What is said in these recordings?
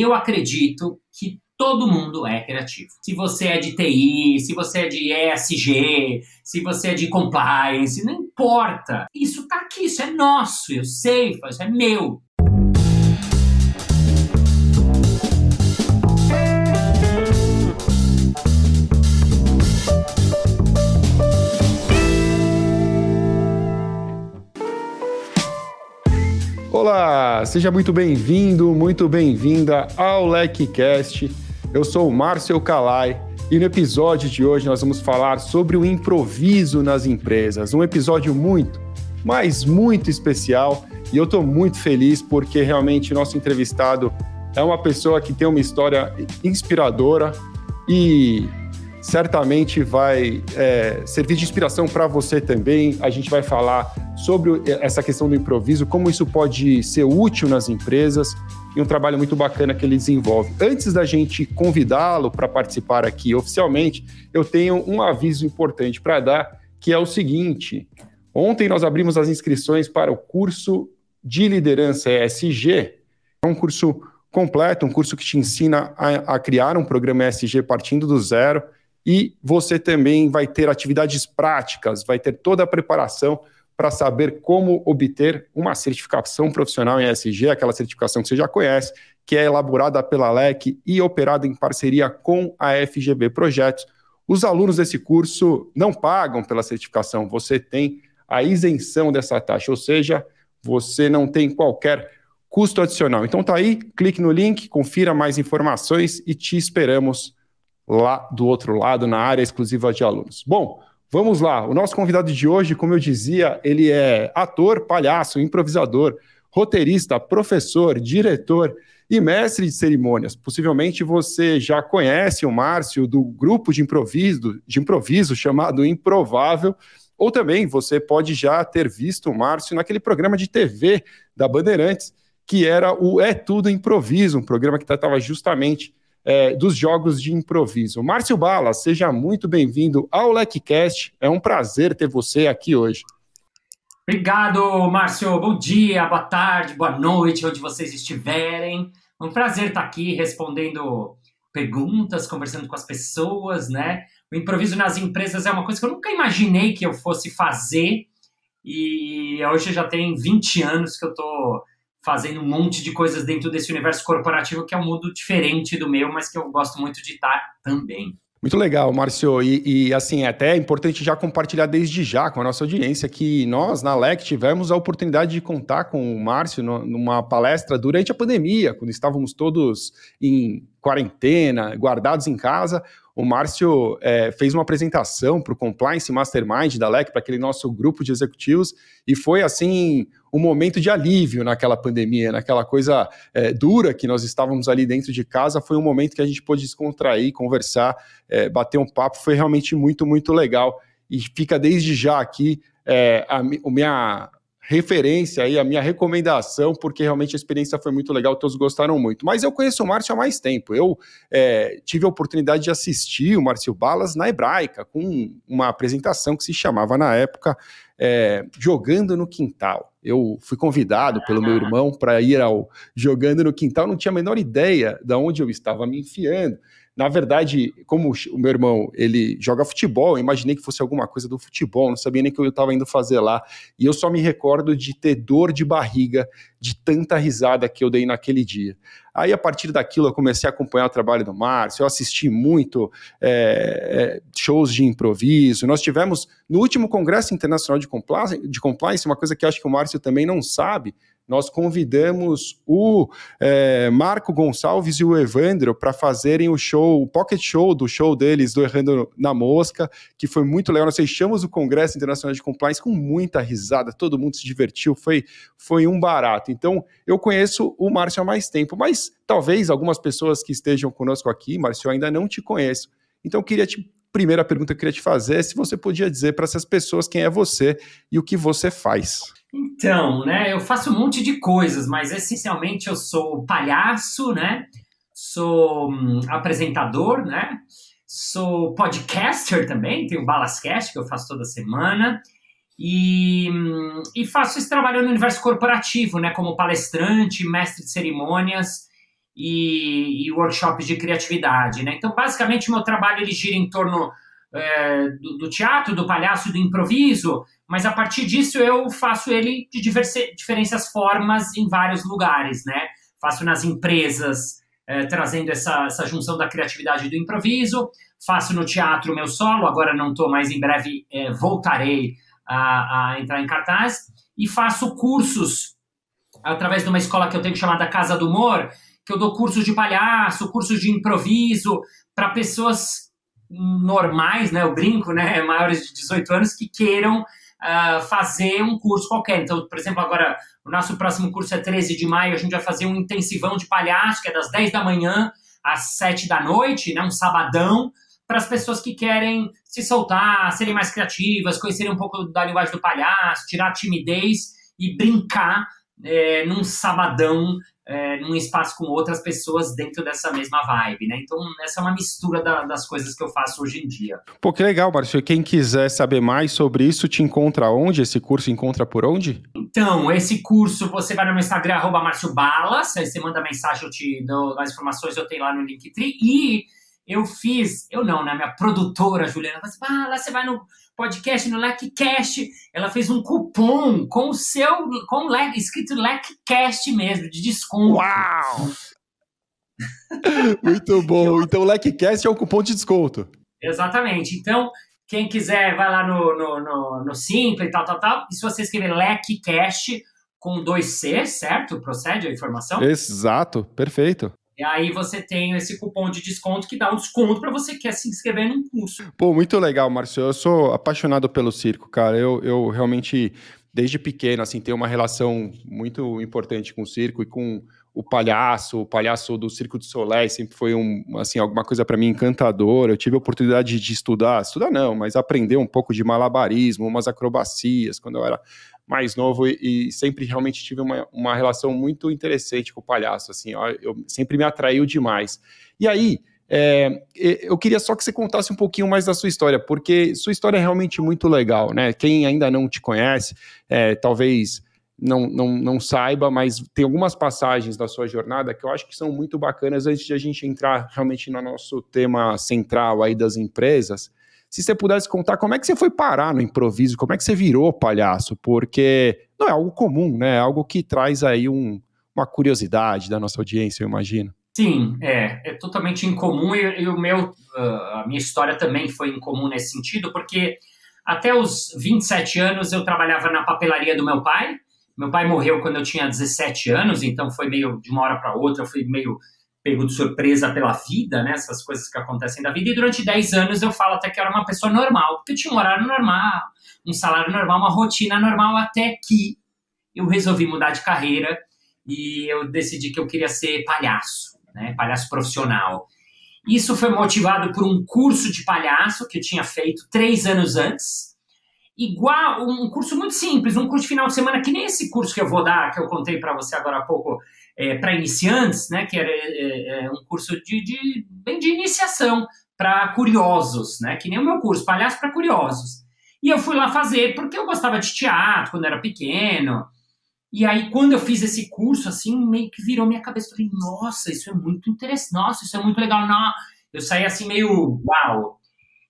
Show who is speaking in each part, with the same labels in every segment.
Speaker 1: eu acredito que todo mundo é criativo. Se você é de TI, se você é de ESG, se você é de compliance, não importa. Isso tá aqui, isso é nosso, eu sei, isso é meu.
Speaker 2: Olá, seja muito bem-vindo, muito bem-vinda ao LecCast. Eu sou o Márcio Calai e no episódio de hoje nós vamos falar sobre o improviso nas empresas. Um episódio muito, mas muito especial e eu estou muito feliz porque realmente o nosso entrevistado é uma pessoa que tem uma história inspiradora e certamente vai é, servir de inspiração para você também. A gente vai falar sobre essa questão do improviso, como isso pode ser útil nas empresas e um trabalho muito bacana que ele desenvolve. Antes da gente convidá-lo para participar aqui oficialmente, eu tenho um aviso importante para dar, que é o seguinte: ontem nós abrimos as inscrições para o curso de liderança ESG. É um curso completo, um curso que te ensina a, a criar um programa ESG partindo do zero e você também vai ter atividades práticas, vai ter toda a preparação para saber como obter uma certificação profissional em ESG, aquela certificação que você já conhece, que é elaborada pela LEC e operada em parceria com a FGV Projetos. Os alunos desse curso não pagam pela certificação, você tem a isenção dessa taxa, ou seja, você não tem qualquer custo adicional. Então tá aí, clique no link, confira mais informações e te esperamos lá do outro lado, na área exclusiva de alunos. Bom, vamos lá. O nosso convidado de hoje, como eu dizia, ele é ator, palhaço, improvisador, roteirista, professor, diretor e mestre de cerimônias. Possivelmente você já conhece o Márcio do grupo de improviso, de improviso chamado Improvável, ou também você pode já ter visto o Márcio naquele programa de TV da Bandeirantes, que era o É Tudo Improviso, um programa que tratava justamente é, dos jogos de improviso. Márcio Bala, seja muito bem-vindo ao LecCast. É um prazer ter você aqui hoje.
Speaker 1: Obrigado, Márcio. Bom dia, boa tarde, boa noite, onde vocês estiverem. É um prazer estar aqui respondendo perguntas, conversando com as pessoas, né? O improviso nas empresas é uma coisa que eu nunca imaginei que eu fosse fazer. E hoje já tem 20 anos que eu estou fazendo um monte de coisas dentro desse universo corporativo que é um mundo diferente do meu, mas que eu gosto muito de estar também.
Speaker 2: Muito legal, Márcio. E, e, assim, é até importante já compartilhar desde já com a nossa audiência que nós, na LEC, tivemos a oportunidade de contar com o Márcio numa palestra durante a pandemia, quando estávamos todos em quarentena, guardados em casa o Márcio é, fez uma apresentação para o Compliance Mastermind da LEC, para aquele nosso grupo de executivos, e foi assim um momento de alívio naquela pandemia, naquela coisa é, dura que nós estávamos ali dentro de casa. Foi um momento que a gente pôde descontrair, conversar, é, bater um papo. Foi realmente muito, muito legal. E fica desde já aqui é, a, a minha referência aí, a minha recomendação, porque realmente a experiência foi muito legal, todos gostaram muito. Mas eu conheço o Márcio há mais tempo. Eu é, tive a oportunidade de assistir o Márcio Balas na Hebraica, com uma apresentação que se chamava na época é, Jogando no Quintal. Eu fui convidado pelo meu irmão para ir ao Jogando no Quintal, não tinha a menor ideia de onde eu estava me enfiando. Na verdade, como o meu irmão ele joga futebol, eu imaginei que fosse alguma coisa do futebol, não sabia nem o que eu estava indo fazer lá. E eu só me recordo de ter dor de barriga de tanta risada que eu dei naquele dia. Aí, a partir daquilo, eu comecei a acompanhar o trabalho do Márcio, eu assisti muito é, shows de improviso. Nós tivemos, no último Congresso Internacional de Compliance, de Compliance, uma coisa que acho que o Márcio também não sabe, nós convidamos o é, Marco Gonçalves e o Evandro para fazerem o show, o pocket show do show deles, do Errando na Mosca, que foi muito legal. Nós fechamos o Congresso Internacional de Compliance com muita risada, todo mundo se divertiu, foi, foi um barato. Então, eu conheço o Márcio há mais tempo, mas talvez algumas pessoas que estejam conosco aqui, Márcio, ainda não te conheço. Então, eu queria te. Primeira pergunta que eu queria te fazer é se você podia dizer para essas pessoas quem é você e o que você faz.
Speaker 1: Então, né, eu faço um monte de coisas, mas essencialmente eu sou palhaço, né? Sou hum, apresentador, né? Sou podcaster também, tenho o Balascast que eu faço toda semana. E, hum, e faço esse trabalho no universo corporativo, né? Como palestrante, mestre de cerimônias. e, e workshops de criatividade. Né? Então, basicamente, meu trabalho ele gira em torno é, do, do, teatro, do palhaço, do improviso, mas a partir disso eu faço ele de diferentes formas em vários lugares, né? Faço nas empresas, é, trazendo essa, essa junção da criatividade e do improviso, faço no teatro meu solo, agora não estou mais, em breve é, voltarei a, a entrar em cartaz, e faço cursos através de uma escola que eu tenho chamada Casa do Humor, que eu dou cursos de palhaço, cursos de improviso para pessoas normais, né? Eu brinco, né? Maiores de 18 anos que queiram uh, fazer um curso qualquer. Então, por exemplo, agora o nosso próximo curso é 13 de maio, a gente vai fazer um intensivão de palhaço, que é das 10 da manhã às 7 da noite, né? Um sabadão para as pessoas que querem se soltar, serem mais criativas, conhecerem um pouco da linguagem do palhaço, tirar a timidez e brincar é, num sabadão é, num espaço com outras pessoas dentro dessa mesma vibe, né? Então, essa é uma mistura da, das coisas que eu faço hoje em dia.
Speaker 2: Pô, que legal, Márcio. Quem quiser saber mais sobre isso, te encontra onde? Esse curso encontra por onde?
Speaker 1: Então, esse curso, você vai no meu Instagram, arroba Márcio Balas, aí você manda mensagem, eu te dou as informações, eu tenho lá no Linktree, e eu fiz, eu não, né? Minha produtora, Juliana, falou assim, ah, lá você vai no podcast, no LecCast, ela fez um cupom com o seu, com o escrito LecCast mesmo, de desconto.
Speaker 2: Uau! Muito bom. Então, o LecCast é o cupom de desconto.
Speaker 1: Exatamente. Então, quem quiser, vai lá no, no, no, no Simple e tal, tal, tal. E se você escrever LecCast com dois C, certo? Procede a informação?
Speaker 2: Exato, perfeito.
Speaker 1: E aí você tem esse cupom de desconto que dá um desconto para você que quer se inscrever num curso.
Speaker 2: Pô, muito legal, Márcio. Eu sou apaixonado pelo circo, cara. Eu, eu realmente, desde pequeno, assim, tenho uma relação muito importante com o circo e com o palhaço, o palhaço do Circo de Soleil sempre foi um, assim, alguma coisa para mim encantadora. Eu tive a oportunidade de estudar, estudar não, mas aprender um pouco de malabarismo, umas acrobacias quando eu era mais novo e, e, sempre realmente tive uma, uma relação muito interessante com o palhaço, assim, ó, eu sempre me atraiu demais. E aí, é, eu queria só que você contasse um pouquinho mais da sua história, porque sua história é realmente muito legal, né? Quem ainda não te conhece, é, talvez não, não, não saiba, mas tem algumas passagens da sua jornada que eu acho que são muito bacanas antes de a gente entrar realmente no nosso tema central aí das empresas se você pudesse contar como é que você foi parar no improviso, como é que você virou palhaço, porque não é algo comum, né? É algo que traz aí um, uma curiosidade da nossa audiência, eu imagino.
Speaker 1: Sim, é, é totalmente incomum e, e o meu, uh, a minha história também foi incomum nesse sentido, porque até os 27 anos eu trabalhava na papelaria do meu pai. Meu pai morreu quando eu tinha 17 anos, então foi meio de uma hora para outra, eu fui meio pego de surpresa pela vida, né? Essas coisas que acontecem da vida. E durante 10 anos eu falo até que eu era uma pessoa normal, porque eu tinha um horário normal, um salário normal, uma rotina normal, até que eu resolvi mudar de carreira e eu decidi que eu queria ser palhaço, né? Palhaço profissional. Isso foi motivado por um curso de palhaço que eu tinha feito três anos antes. Igual, um curso muito simples, um curso de final de semana, que nem esse curso que eu vou dar, que eu contei para você agora há pouco, é, para iniciantes, né, que era é, é, um curso de, de, bem de iniciação para curiosos, né, que nem o meu curso, palhaço para curiosos. E eu fui lá fazer porque eu gostava de teatro quando era pequeno. E aí, quando eu fiz esse curso, assim, meio que virou minha cabeça. Falei, nossa, isso é muito interessante, nossa, isso é muito legal. Não. Eu saí assim, meio uau.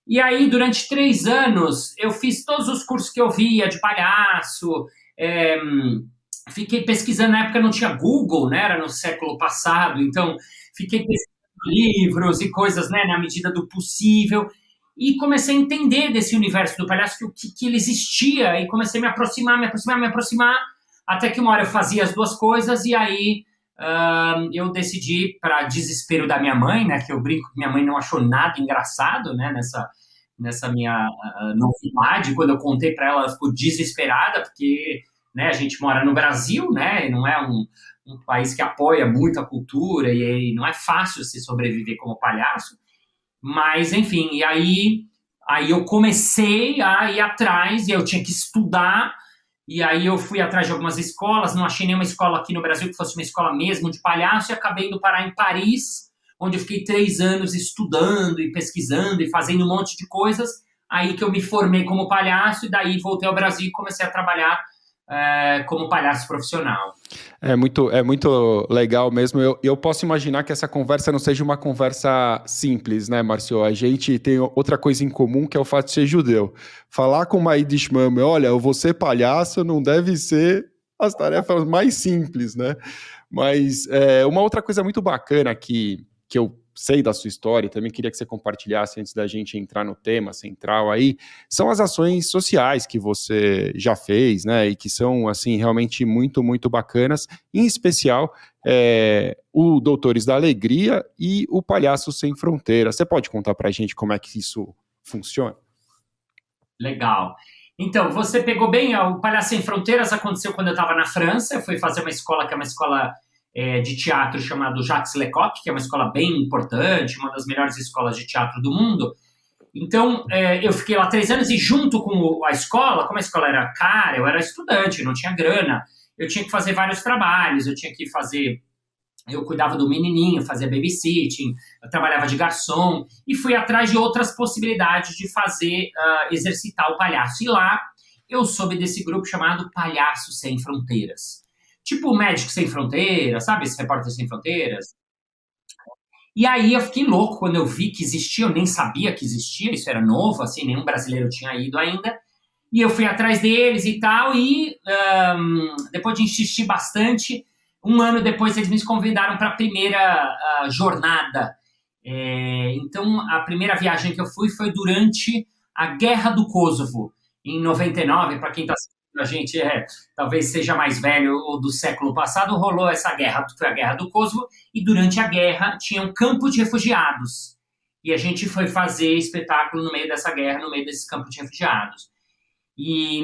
Speaker 1: E aí, durante três anos, eu fiz todos os cursos que eu via de palhaço, é, fiquei pesquisando, na época não tinha Google, né? Era no século passado, então fiquei pesquisando livros e coisas, né, na medida do possível. E comecei a entender desse universo do palhaço, que, que ele existia, e comecei a me aproximar, me aproximar, me aproximar, até que uma hora eu fazia as duas coisas, e aí uh, eu decidi, para desespero da minha mãe, né, que eu brinco que minha mãe não achou nada engraçado, né, nessa, nessa minha uh, novidade, quando eu contei para ela, ela ficou desesperada, porque né? A gente mora no Brasil, né? Não é um, um país que apoia muito a cultura e, e não é fácil se sobreviver como palhaço. Mas, enfim, e aí, aí eu comecei a ir atrás e eu tinha que estudar. E aí eu fui atrás de algumas escolas, não achei nenhuma escola aqui no Brasil que fosse uma escola mesmo de palhaço e acabei indo parar em Paris, onde eu fiquei três anos estudando e pesquisando e fazendo um monte de coisas. Aí que eu me formei como palhaço e daí voltei ao Brasil e comecei a trabalhar é, como palhaço profissional.
Speaker 2: É muito, é muito legal mesmo. Eu, eu posso imaginar que essa conversa não seja uma conversa simples, né, Marcio? A gente tem outra coisa em comum que é o fato de ser judeu. Falar com uma Yiddish olha, eu vou ser palhaço, não deve ser as tarefas mais simples, né? Mas é, uma outra coisa muito bacana que, que eu sei da sua história e também queria que você compartilhasse antes da gente entrar no tema central aí, são as ações sociais que você já fez, né, e que são, assim, realmente muito, muito bacanas, em especial é, o Doutores da Alegria e o Palhaço Sem Fronteiras. Você pode contar pra gente como é que isso funciona?
Speaker 1: Legal. Então, você pegou bem, o Palhaço Sem Fronteiras aconteceu quando eu estava na França, eu fui fazer uma escola que é uma escola é, de teatro chamado Jacques Lecoq, que é uma escola bem importante, uma das melhores escolas de teatro do mundo. Então, é, eu fiquei lá três anos e junto com a escola, como a escola era cara, eu era estudante, não tinha grana, eu tinha que fazer vários trabalhos, eu tinha que fazer eu cuidava do menininho, fazia babysitting, eu trabalhava de garçom e fui atrás de outras possibilidades de fazer, uh, exercitar o palhaço. E lá eu soube desse grupo chamado Palhaço Sem Fronteiras. Tipo o Médico Sem Fronteiras, sabe? Esse Repórter Sem Fronteiras. E aí eu fiquei louco quando eu vi que existia, eu nem sabia que existia, isso era novo, assim, nenhum brasileiro tinha ido ainda. E eu fui atrás deles e tal, e um, depois de insistir bastante, um ano depois eles me convidaram para a primeira uh, jornada. É, então, a primeira viagem que eu fui foi durante a Guerra do Kosovo, em 99, para quem está a gente é, talvez seja mais velho ou do século passado, rolou essa guerra, foi a guerra do Kosovo, e durante a guerra tinha um campo de refugiados. E a gente foi fazer espetáculo no meio dessa guerra, no meio desse campo de refugiados. E,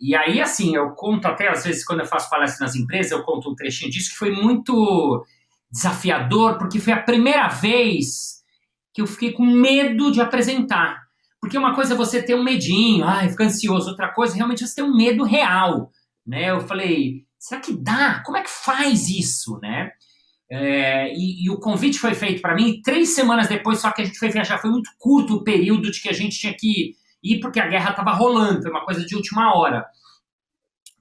Speaker 1: e aí, assim, eu conto até, às vezes, quando eu faço palestra nas empresas, eu conto um trechinho disso, que foi muito desafiador, porque foi a primeira vez que eu fiquei com medo de apresentar. Porque uma coisa é você ter um medinho, ai, fica ansioso, outra coisa realmente é você ter um medo real, né? Eu falei, será que dá? Como é que faz isso, né? É, e, e, o convite foi feito para mim três semanas depois, só que a gente foi viajar, foi muito curto o período de que a gente tinha que ir, porque a guerra estava rolando, foi uma coisa de última hora.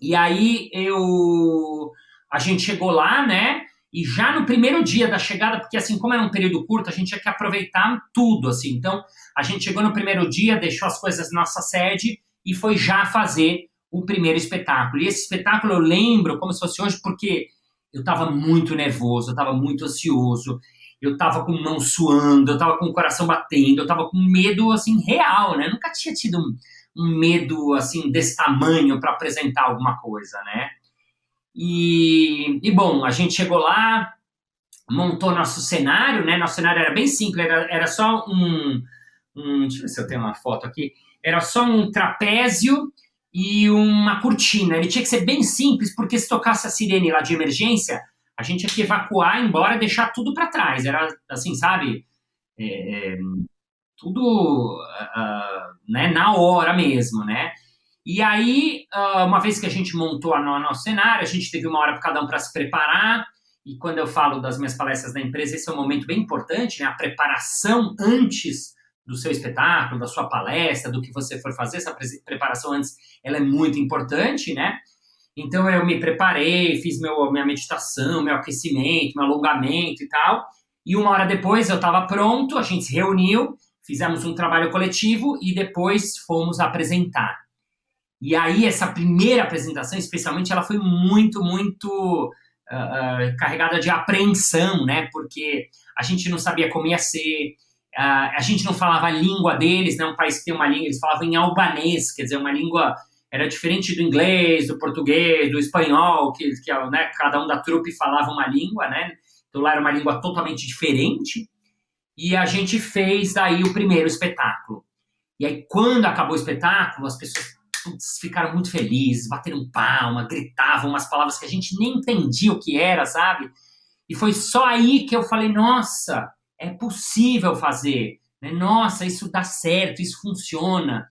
Speaker 1: E aí eu a gente chegou lá, né? E já no primeiro dia da chegada, porque assim, como era um período curto, a gente tinha que aproveitar tudo, assim. Então, a gente chegou no primeiro dia, deixou as coisas na nossa sede e foi já fazer o primeiro espetáculo. E esse espetáculo eu lembro como se fosse hoje, porque eu estava muito nervoso, eu estava muito ansioso, eu estava com mão suando, eu estava com o coração batendo, eu estava com medo, assim, real, né? Eu nunca tinha tido um, um medo, assim, desse tamanho para apresentar alguma coisa, né? E, e, bom, a gente chegou lá, montou nosso cenário, né? Nosso cenário era bem simples, era, era só um, um. Deixa eu ver se eu tenho uma foto aqui. Era só um trapézio e uma cortina. Ele tinha que ser bem simples, porque se tocasse a sirene lá de emergência, a gente tinha que evacuar, embora, deixar tudo para trás. Era assim, sabe? É, é tudo uh, né, na hora mesmo, né? E aí, ah, uma vez que a gente montou o nosso cenário, a gente teve uma hora para cada um para se preparar. E quando eu falo das minhas palestras da empresa, esse é um momento bem importante, né? A preparação antes do seu espetáculo, da sua palestra, do que você for fazer, essa preparação antes, ela é muito importante, né? Então eu me preparei, fiz meu, minha meditação, meu aquecimento, meu alongamento e tal. E uma hora depois eu estava pronto, a gente se reuniu, fizemos um trabalho coletivo e depois fomos apresentar. E aí, essa primeira apresentação, especialmente, ela foi muito, muito uh, uh, carregada de apreensão, né? Porque a gente não sabia como ia ser, uh, a gente não falava a língua deles, né? Um país que tem uma língua, eles falavam em albanês, quer dizer, uma língua era diferente do inglês, do português, do espanhol, que, que né, cada um da trupe falava uma língua, né? Então lá era uma língua totalmente diferente. E a gente fez daí o primeiro espetáculo. E aí, quando acabou o espetáculo, as pessoas ficaram muito felizes, bateram palma, gritavam umas palavras que a gente nem entendia o que era, sabe? E foi só aí que eu falei, nossa, é possível fazer, né? Nossa, isso dá certo, isso funciona.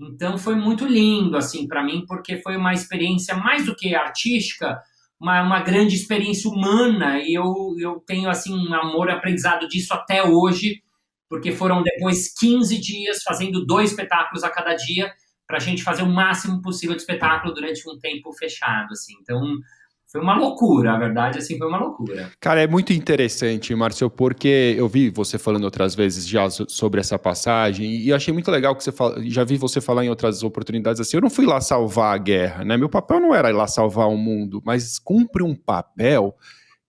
Speaker 1: Então foi muito lindo assim para mim, porque foi uma experiência mais do que artística, uma, uma grande experiência humana e eu, eu tenho assim um amor aprendizado disso até hoje, porque foram depois 15 dias fazendo dois espetáculos a cada dia para a gente fazer o máximo possível de espetáculo durante um tempo fechado, assim. Então, foi uma loucura, a verdade, assim, foi uma loucura.
Speaker 2: Cara, é muito interessante, Márcio, porque eu vi você falando outras vezes já sobre essa passagem e achei muito legal que você fala, já vi você falar em outras oportunidades assim, eu não fui lá salvar a guerra, né? Meu papel não era ir lá salvar o mundo, mas cumpre um papel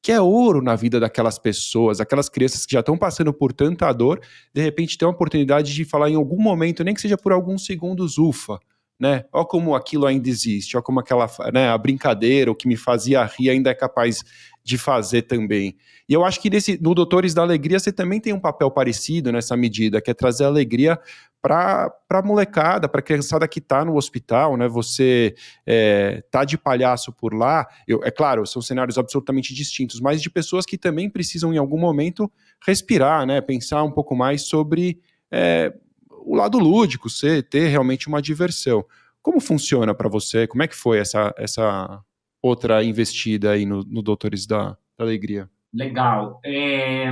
Speaker 2: que é ouro na vida daquelas pessoas, aquelas crianças que já estão passando por tanta dor, de repente tem a oportunidade de falar em algum momento, nem que seja por alguns segundos, ufa, né? Olha como aquilo ainda existe, olha como aquela, né, a brincadeira, o que me fazia rir ainda é capaz de fazer também. E eu acho que nesse, no Doutores da Alegria você também tem um papel parecido nessa medida, que é trazer alegria para a molecada, para a criançada que está no hospital, né? Você é, tá de palhaço por lá, eu, é claro, são cenários absolutamente distintos, mas de pessoas que também precisam em algum momento respirar, né? Pensar um pouco mais sobre é, o lado lúdico, ser, ter realmente uma diversão. Como funciona para você? Como é que foi essa, essa outra investida aí no, no Doutores da, da Alegria?
Speaker 1: Legal. É,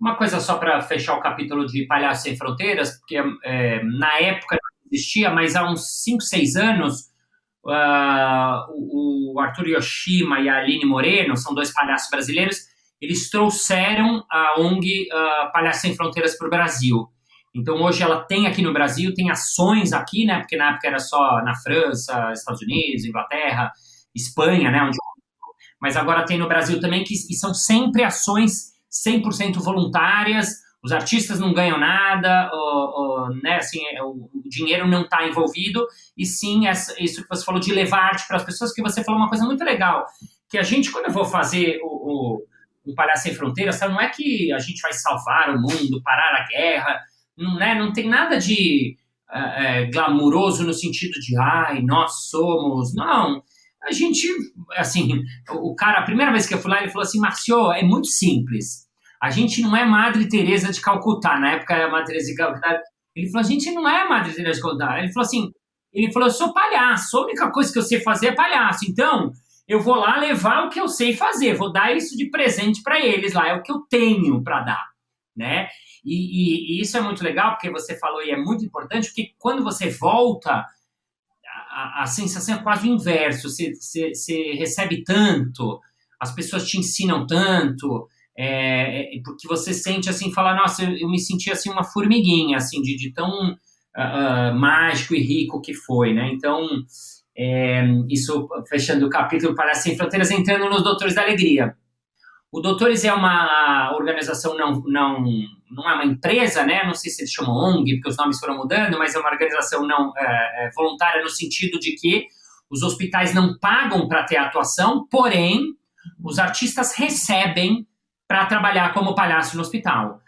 Speaker 1: uma coisa só para fechar o capítulo de Palhaço Sem Fronteiras, porque é, na época não existia, mas há uns 5, 6 anos, uh, o, Arthur Yoshima e a Aline Moreno, são dois palhaços brasileiros, eles trouxeram a ONG uh, ah, Sem Fronteiras para o Brasil. Então hoje ela tem aqui no Brasil, tem ações aqui, né? Porque na época era só na França, Estados Unidos, Inglaterra, Espanha, né? Onde... Mas agora tem no Brasil também, que, que são sempre ações 100% voluntárias, os artistas não ganham nada, né, assim, é, o, o dinheiro não está envolvido, e sim essa, isso que você falou de levar arte para as pessoas, que você falou uma coisa muito legal, que a gente, quando eu vou fazer o, o, o Palhaço Sem Fronteiras, não é que a gente vai salvar o mundo, parar a guerra, não, né, não tem nada de é, glamuroso no sentido de, ai, nós somos. Não. A gente, assim, o cara, a primeira vez que eu fui lá, ele falou assim: Marcio, é muito simples. A gente não é Madre Teresa de Calcutá. Na época era Madre Teresa de Calcutá. Ele falou: a gente não é Madre Teresa de Calcutá. Ele falou assim: ele falou, eu sou palhaço. A única coisa que eu sei fazer é palhaço. Então, eu vou lá levar o que eu sei fazer. Vou dar isso de presente para eles lá. É o que eu tenho para dar, né? E, e, e, isso é muito legal, porque você falou e é muito importante, porque quando você volta, a, a sensação é quase o inverso. Você, você, você, recebe tanto, as pessoas te ensinam tanto, é, é, porque você sente assim, falar, nossa, eu, eu, me senti assim uma formiguinha, assim, de, de tão uh, uh, mágico e rico que foi, né? Então, é, isso, fechando o capítulo para Sem Fronteiras, entrando nos Doutores da Alegria. O Doutores é uma organização não, não, não é uma empresa, né? Não sei se eles chamam ONG, porque os nomes foram mudando, mas é uma organização não é, é voluntária no sentido de que os hospitais não pagam para ter atuação, porém os artistas recebem para trabalhar como palhaço no hospital.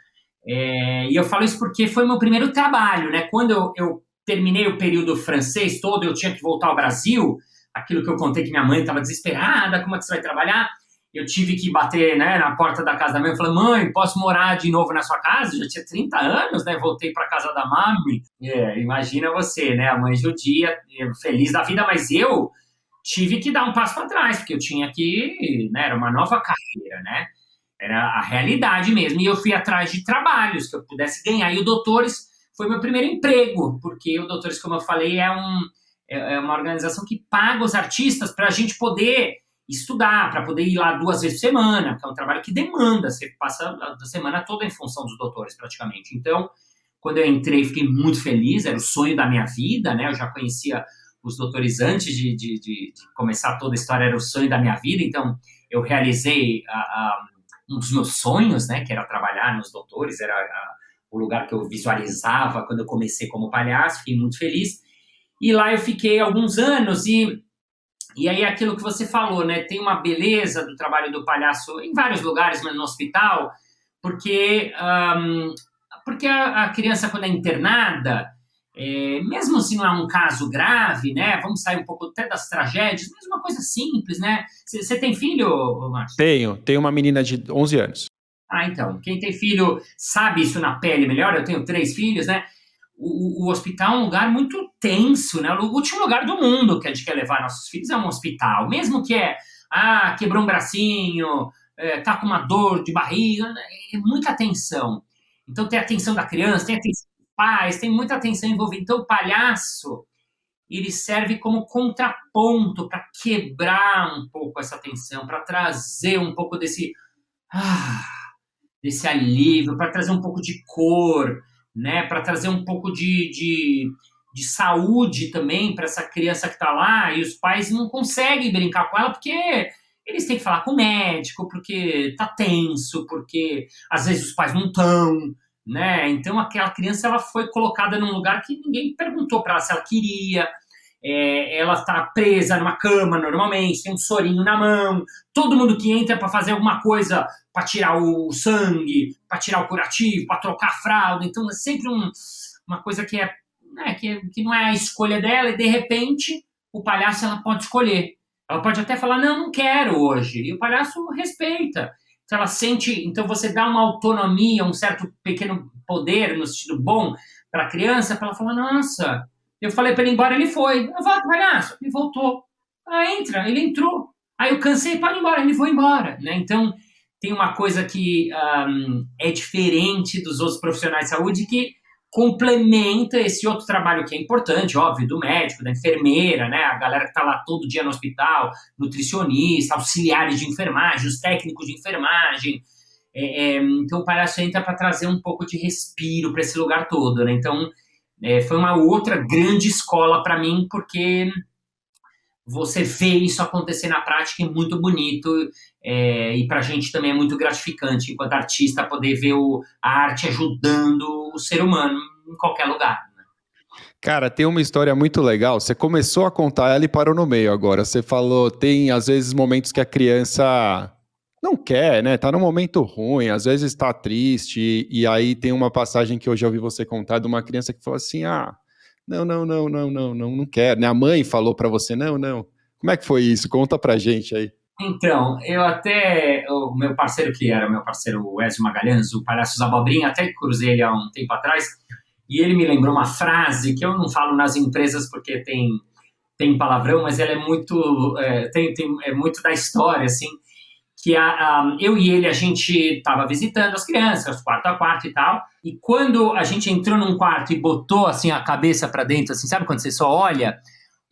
Speaker 1: É, e eu falo isso porque foi meu primeiro trabalho, né? Quando eu, eu terminei o período francês todo, eu tinha que voltar ao Brasil. Aquilo que eu contei que minha mãe estava desesperada, como é que você vai trabalhar? Eu tive que bater né, na porta da casa da mãe. Eu falei, mãe, posso morar de novo na sua casa? Eu já tinha 30 anos, né? Voltei para casa da mami. É, imagina você, né? A mãe judia, feliz da vida, mas eu tive que dar um passo para trás, porque eu tinha que. Né, era uma nova carreira, né? Era a realidade mesmo. E eu fui atrás de trabalhos que eu pudesse ganhar. E o Doutores foi meu primeiro emprego, porque o Doutores, como eu falei, é, um, é, é uma organização que paga os artistas para a gente poder estudar, para poder ir lá duas vezes por semana, que é um trabalho que demanda, você passa a semana toda em função dos doutores, praticamente. Então, quando eu entrei, fiquei muito feliz, era o sonho da minha vida, né? Eu já conhecia os doutores antes de, de, de, de começar toda a história, era o sonho da minha vida, então eu realizei a, a, um dos meus sonhos, né? Que era trabalhar nos doutores, era a, o lugar que eu visualizava quando eu comecei como palhaço, fiquei muito feliz. E lá eu fiquei alguns anos e e aí aquilo que você falou, né? Tem uma beleza do trabalho do palhaço em vários lugares, mas no hospital, porque, um, porque a, a, criança, quando é internada, é, mesmo se não é um caso grave, né? Vamos sair um pouco até das tragédias, mas uma coisa simples, né? Você tem filho, Márcio?
Speaker 2: Tenho, tenho uma menina de 11 anos.
Speaker 1: Ah, então, quem tem filho sabe isso na pele melhor. Eu tenho três filhos, né? O, o, hospital é um lugar muito tenso, né? O último lugar do mundo que a gente quer levar nossos filhos é um hospital. Mesmo que é, ah, quebrou um bracinho, é, tá com uma dor de barriga, é muita atenção. Então tem a atenção da criança, tem a atenção dos pais, tem muita atenção envolvida. Então o palhaço, ele serve como contraponto para quebrar um pouco essa tensão, para trazer um pouco desse ah, desse alívio, para trazer um pouco de cor, né? Para trazer um pouco de, de, de saúde também para essa criança que está lá e os pais não conseguem brincar com ela porque eles têm que falar com o médico, porque tá tenso, porque às vezes os pais não estão, né? Então aquela criança ela foi colocada num lugar que ninguém perguntou para ela se ela queria. É, ela está presa numa cama normalmente, tem um sorinho na mão. Todo mundo que entra para fazer alguma coisa, para tirar o sangue, para tirar o curativo, para trocar a fralda, então é sempre um, uma coisa que é, né, que, que não é a escolha dela e de repente o palhaço ela pode escolher. Ela pode até falar não, não quero hoje e o palhaço respeita. Então ela sente, então você dá uma autonomia, um certo pequeno poder no sentido bom para a criança, para ela falar nossa eu falei para ele ir embora, ele foi. Eu falei, palhaço, ele voltou. Ah, entra, ele entrou. Aí eu cansei, para ir embora, ele foi embora. Né? Então, tem uma coisa que um, é diferente dos outros profissionais de saúde que complementa esse outro trabalho que é importante, óbvio, do médico, da enfermeira, né? A galera que está lá todo dia no hospital, nutricionista, auxiliares de enfermagem, os técnicos de enfermagem. É, é, então, o palhaço entra para trazer um pouco de respiro para esse lugar todo, né? Então, é, foi uma outra grande escola para mim, porque você vê isso acontecer na prática é muito bonito é, e para a gente também é muito gratificante, enquanto artista, poder ver o, a arte ajudando o ser humano em qualquer lugar. Né?
Speaker 2: Cara, tem uma história muito legal. Você começou a contar ela e parou no meio agora. Você falou, tem às vezes momentos que a criança não quer, né? Tá num momento ruim, às vezes está triste, e, aí tem uma passagem que eu já ouvi você contar de uma criança que falou assim: ah, não, não, não, não, não, não, não quer. Né? A mãe falou para você, não, não. Como é que foi isso? Conta pra gente aí.
Speaker 1: Então, eu até, o meu parceiro, que era meu parceiro Ezio Magalhães, o Palhaços Abobrinha, até cruzei ele há um tempo atrás, e ele me lembrou uma frase que eu não falo nas empresas porque tem, tem palavrão, mas ela é muito, é, tem, tem, é muito da história, assim, que a, a, eu e ele, a gente estava visitando as crianças, quarto a quarto e tal, e quando a gente entrou num quarto e botou, assim, a cabeça para dentro, assim, sabe quando você só olha?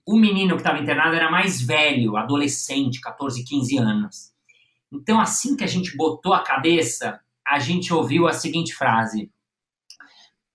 Speaker 1: O menino que estava internado era mais velho, adolescente, 14, 15 anos. Então, assim que a gente botou a cabeça, a gente ouviu a seguinte frase: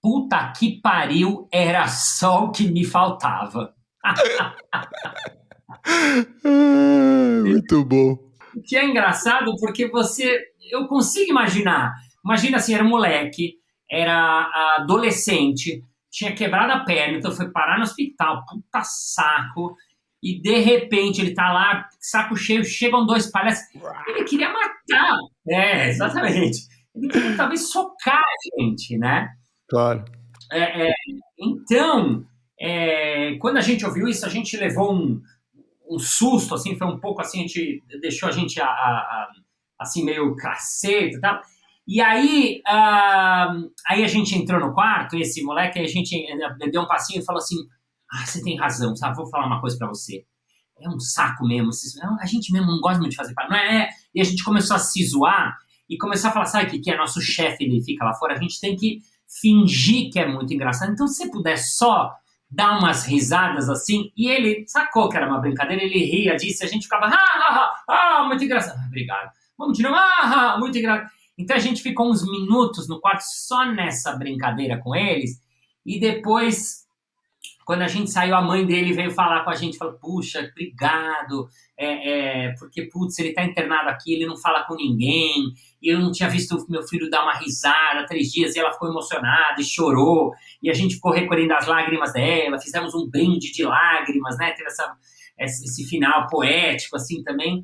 Speaker 1: Puta que pariu, era só o que me faltava.
Speaker 2: Muito bom
Speaker 1: que é engraçado porque você. Eu consigo imaginar. Imagina assim, era um moleque, era adolescente, tinha quebrado a perna, então foi parar no hospital, puta saco. E de repente ele tá lá, saco cheio, chegam dois palhaços. Ele queria matar. É, exatamente. Ele queria talvez socar a gente, né?
Speaker 2: Claro.
Speaker 1: É, é, então, é, quando a gente ouviu isso, a gente levou um, um susto, assim, foi um pouco assim, a gente deixou a gente a, a, a, assim meio cacete e tal. E aí, uh, aí a gente entrou no quarto, esse moleque, a gente deu um passinho e falou assim, ah, você tem razão, sabe? Vou falar uma coisa para você. É um saco mesmo, a gente mesmo não gosta muito de fazer parte, não é? E a gente começou a se zoar e começou a falar, sabe o que, que é nosso chefe, ele fica lá fora, a gente tem que fingir que é muito engraçado. Então, se você puder só dá umas risadas assim, e ele sacou que era uma brincadeira, ele ria disso, a gente ficava, ah, muito engraçado. Ah, obrigado. Vamos de novo, ah, muito engraçado. Então a gente ficou uns minutos no quarto só nessa brincadeira com eles, e depois quando a gente saiu, a mãe dele veio falar com a gente, falou, puxa, obrigado, é, é, porque, putz, ele tá internado aqui, ele não fala com ninguém, e eu não tinha visto meu filho dar uma risada três dias, e ela ficou emocionada e chorou, e a gente ficou recolhendo as lágrimas dela, fizemos um brinde de lágrimas, né, teve essa, esse final poético, assim, também.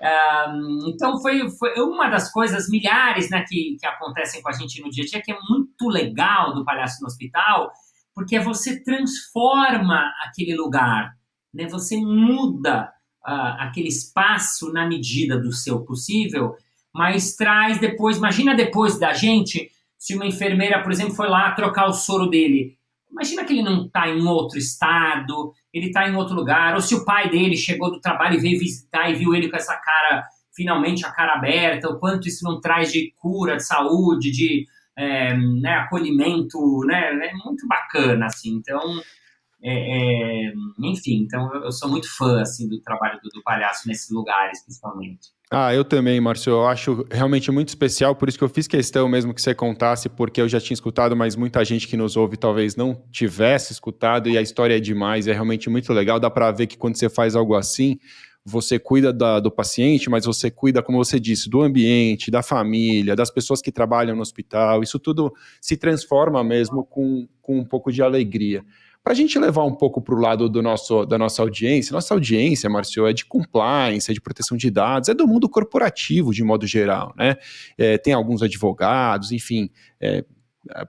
Speaker 1: Um, então, foi, foi uma das coisas, milhares, né, que, que acontecem com a gente no dia a dia, que é muito legal do Palhaço no Hospital, porque você transforma aquele lugar, né? Você muda uh, aquele espaço na medida do seu possível, mas traz depois, imagina depois da gente, se uma enfermeira, por exemplo, foi lá trocar o soro dele, imagina que ele não está em outro estado, ele está em outro lugar, ou se o pai dele chegou do trabalho e veio visitar e viu ele com essa cara, finalmente a cara aberta, o quanto isso não traz de cura, de saúde, de é, né, acolhimento, né, é muito bacana, assim. Então, É, é, enfim, então eu, eu, sou muito fã assim do trabalho do, do palhaço nesses lugares, principalmente.
Speaker 2: Ah, eu também, Márcio. Eu acho realmente muito especial, por isso que eu fiz questão mesmo que você contasse, porque eu já tinha escutado, mas muita gente que nos ouve talvez não tivesse escutado, e a história é demais, é realmente muito legal. Dá para ver que quando você faz algo assim, você cuida da, do paciente, mas você cuida, como você disse, do ambiente, da família, das pessoas que trabalham no hospital. Isso tudo se transforma mesmo com, com um pouco de alegria. Para a gente levar um pouco para o lado do nosso, da nossa audiência, nossa audiência, Marcio, é de compliance, é de proteção de dados, é do mundo corporativo de modo geral, né? É, tem alguns advogados, enfim, é,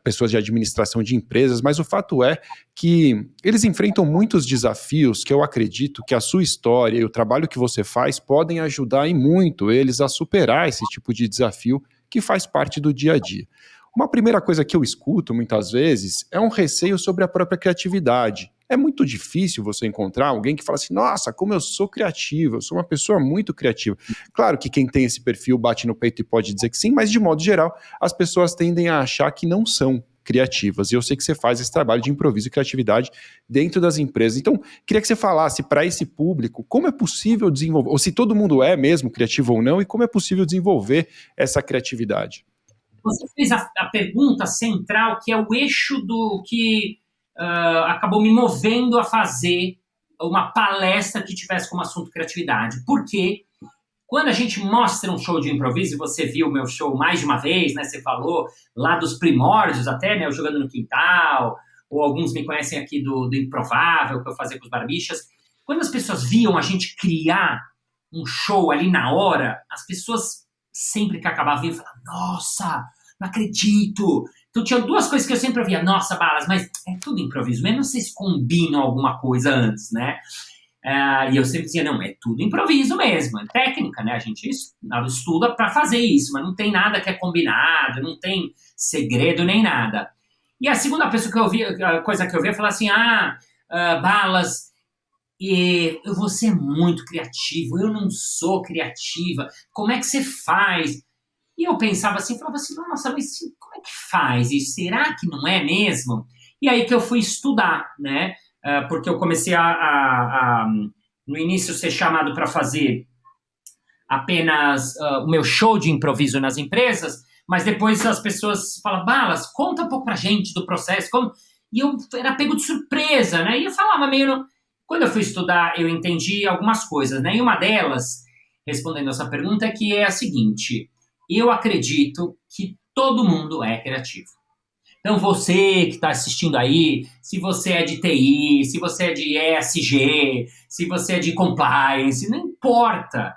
Speaker 2: pessoas de administração de empresas, mas o fato é que eles enfrentam muitos desafios que eu acredito que a sua história e o trabalho que você faz podem ajudar e muito eles a superar esse tipo de desafio que faz parte do dia a dia. Uma primeira coisa que eu escuto muitas vezes é um receio sobre a própria criatividade. É muito difícil você encontrar alguém que fala assim: nossa, como eu sou criativo, eu sou uma pessoa muito criativa. Claro que quem tem esse perfil bate no peito e pode dizer que sim, mas de modo geral, as pessoas tendem a achar que não são criativas. E eu sei que você faz esse trabalho de improviso e criatividade dentro das empresas. Então, queria que você falasse para esse público como é possível desenvolver, ou se todo mundo é mesmo criativo ou não, e como é possível desenvolver essa criatividade.
Speaker 1: Você fez a, a, pergunta central, que é o eixo do que uh, acabou me movendo a fazer uma palestra que tivesse como assunto criatividade. Porque quando a gente mostra um show de improviso, e você viu o meu show mais de uma vez, né? Você falou lá dos primórdios até, né? Eu jogando no quintal, ou alguns me conhecem aqui do, do Improvável, que eu fazia com os barbichas. Quando as pessoas viam a gente criar um show ali na hora, as pessoas sempre que acabava, eu falava, nossa, não acredito. Então tinha duas coisas que eu sempre ouvia, nossa, Balas, mas é tudo improviso, mesmo vocês combinam alguma coisa antes, né? Uh, e eu sempre dizia, não, é tudo improviso mesmo, é técnica, né? A gente estuda para fazer isso, mas não tem nada que é combinado, não tem segredo nem nada. E a segunda pessoa que eu vi, a coisa que eu vi, é falar assim, ah, uh, Balas, e você é muito criativo, eu não sou criativa, como é que você faz? E eu pensava assim, falava assim, nossa, mas como é que faz isso? Será que não é mesmo? E aí que eu fui estudar, né? Uh, porque eu comecei a, a, a, no início, ser chamado para fazer apenas uh, o meu show de improviso nas empresas, mas depois as pessoas falam, Balas, conta um pouco pra gente do processo, como... E eu era pego de surpresa, né? E eu falava meio... Quando eu fui estudar, eu entendi algumas coisas, né? E uma delas, respondendo essa pergunta, é que é a seguinte: eu acredito que todo mundo é criativo. Então, você que está assistindo aí, se você é de TI, se você é de ESG, se você é de compliance, não importa.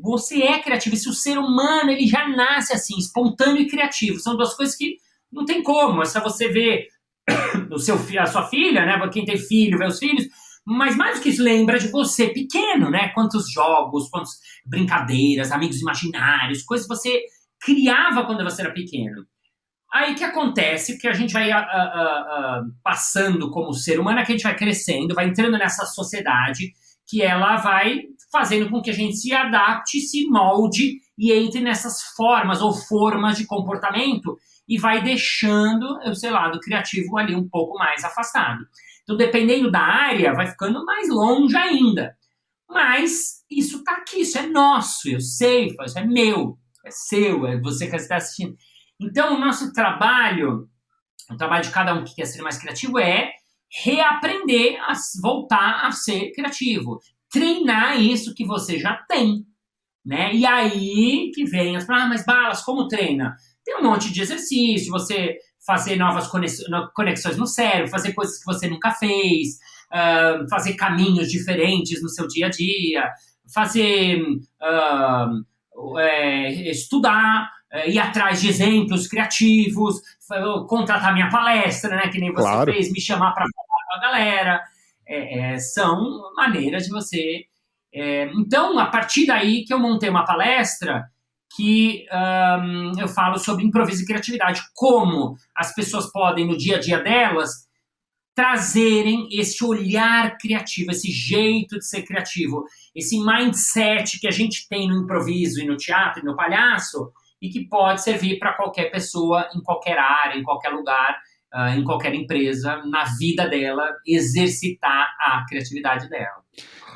Speaker 1: Você é criativo. Se o ser humano ele já nasce assim, espontâneo e criativo, são duas coisas que não tem como. É só você ver o seu, a sua filha, né? Quem tem filho, vê os filhos mas mais do que isso, lembra de você pequeno, né? Quantos jogos, quantas brincadeiras, amigos imaginários, coisas que você criava quando você era pequeno. Aí que acontece que a gente vai a, a, a, passando como ser humano, é que a gente vai crescendo, vai entrando nessa sociedade que ela vai fazendo com que a gente se adapte, se molde e entre nessas formas ou formas de comportamento e vai deixando o seu lado criativo ali um pouco mais afastado. Então, dependendo da área, vai ficando mais longe ainda. Mas isso está aqui, isso é nosso, eu sei, isso é meu, é seu, é você que está assistindo. Então, o nosso trabalho, o trabalho de cada um que quer ser mais criativo é reaprender a voltar a ser criativo. Treinar isso que você já tem. Né? E aí que vem as ah, mas balas, como treina? Tem um monte de exercício, você fazer novas conexões no cérebro, fazer coisas que você nunca fez, uh, fazer caminhos diferentes no seu dia a dia, fazer uh, é, estudar, é, ir atrás de exemplos criativos, contratar minha palestra, né, que nem você claro. fez, me chamar para falar com a galera. É, é, são maneiras de você. É, então, a partir daí que eu montei uma palestra que um, eu falo sobre improviso e criatividade, como as pessoas podem, no dia a dia delas, trazerem esse olhar criativo, esse jeito de ser criativo, esse mindset que a gente tem no improviso e no teatro e no palhaço, e que pode servir para qualquer pessoa, em qualquer área, em qualquer lugar, uh, em qualquer empresa, na vida dela, exercitar a criatividade dela.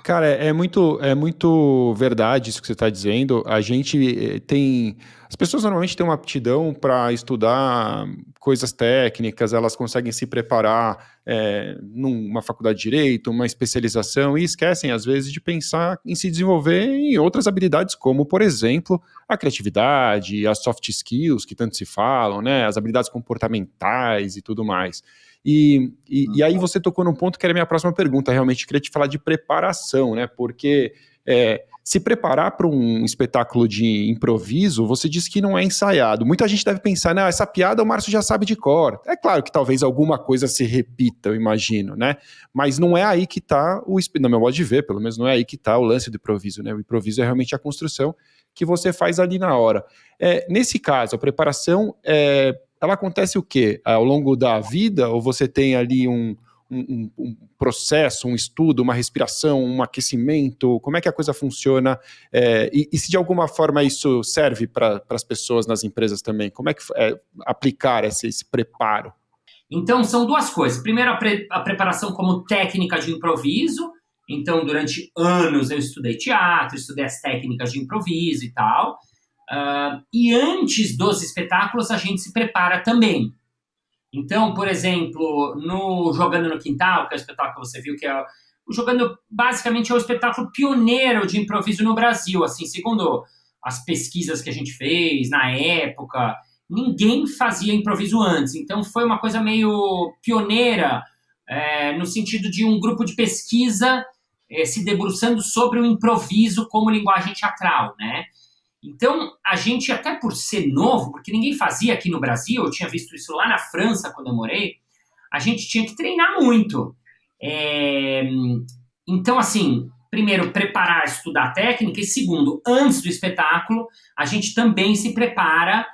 Speaker 2: Cara, é muito, é muito verdade isso que você está dizendo. A gente eh, tem. As pessoas normalmente têm uma aptidão para estudar coisas técnicas, elas conseguem se preparar é, numa faculdade de direito, uma especialização, e esquecem, às vezes, de pensar em se desenvolver em outras habilidades, como, por exemplo, a criatividade, as soft skills que tanto se falam, né? As habilidades comportamentais e tudo mais. E, e, e, aí uhum. você tocou num ponto que era a minha próxima pergunta. Realmente queria te falar de preparação, né? Porque é, se preparar para um espetáculo de improviso, você disse que não é ensaiado. Muita gente deve pensar, né? Essa piada o Márcio já sabe de cor. É claro que talvez alguma coisa se repita, eu imagino, né? Mas não é aí que está o. No meu modo de ver, pelo menos, não é aí que está o lance do improviso, né? O improviso é realmente a construção que você faz ali na hora. É, nesse caso, a preparação é ela acontece o quê? Ao longo da vida, ou você tem ali um, um, um, processo, um estudo, uma respiração, um aquecimento? Como é que a coisa funciona? É, e, e, se de alguma forma isso serve para as pessoas nas empresas também? Como é que é aplicar esse, esse, preparo?
Speaker 1: Então, são duas coisas. Primeiro, a, pre, a preparação como técnica de improviso. Então, durante anos eu estudei teatro, estudei as técnicas de improviso e tal. Uh, e antes dos espetáculos, a gente se prepara também. Então, por exemplo, no Jogando no Quintal, que é o espetáculo que você viu, que é o Jogando, basicamente, é o espetáculo pioneiro de improviso no Brasil, assim, segundo as pesquisas que a gente fez na época, ninguém fazia improviso antes. Então, foi uma coisa meio pioneira, é, no sentido de um grupo de pesquisa é, se debruçando sobre o improviso como linguagem teatral, né? Então, a gente, até por ser novo, porque ninguém fazia aqui no Brasil, eu tinha visto isso lá na França quando eu morei, a gente tinha que treinar muito. É... Então, assim, primeiro, preparar, estudar técnica, e segundo, antes do espetáculo, a gente também se prepara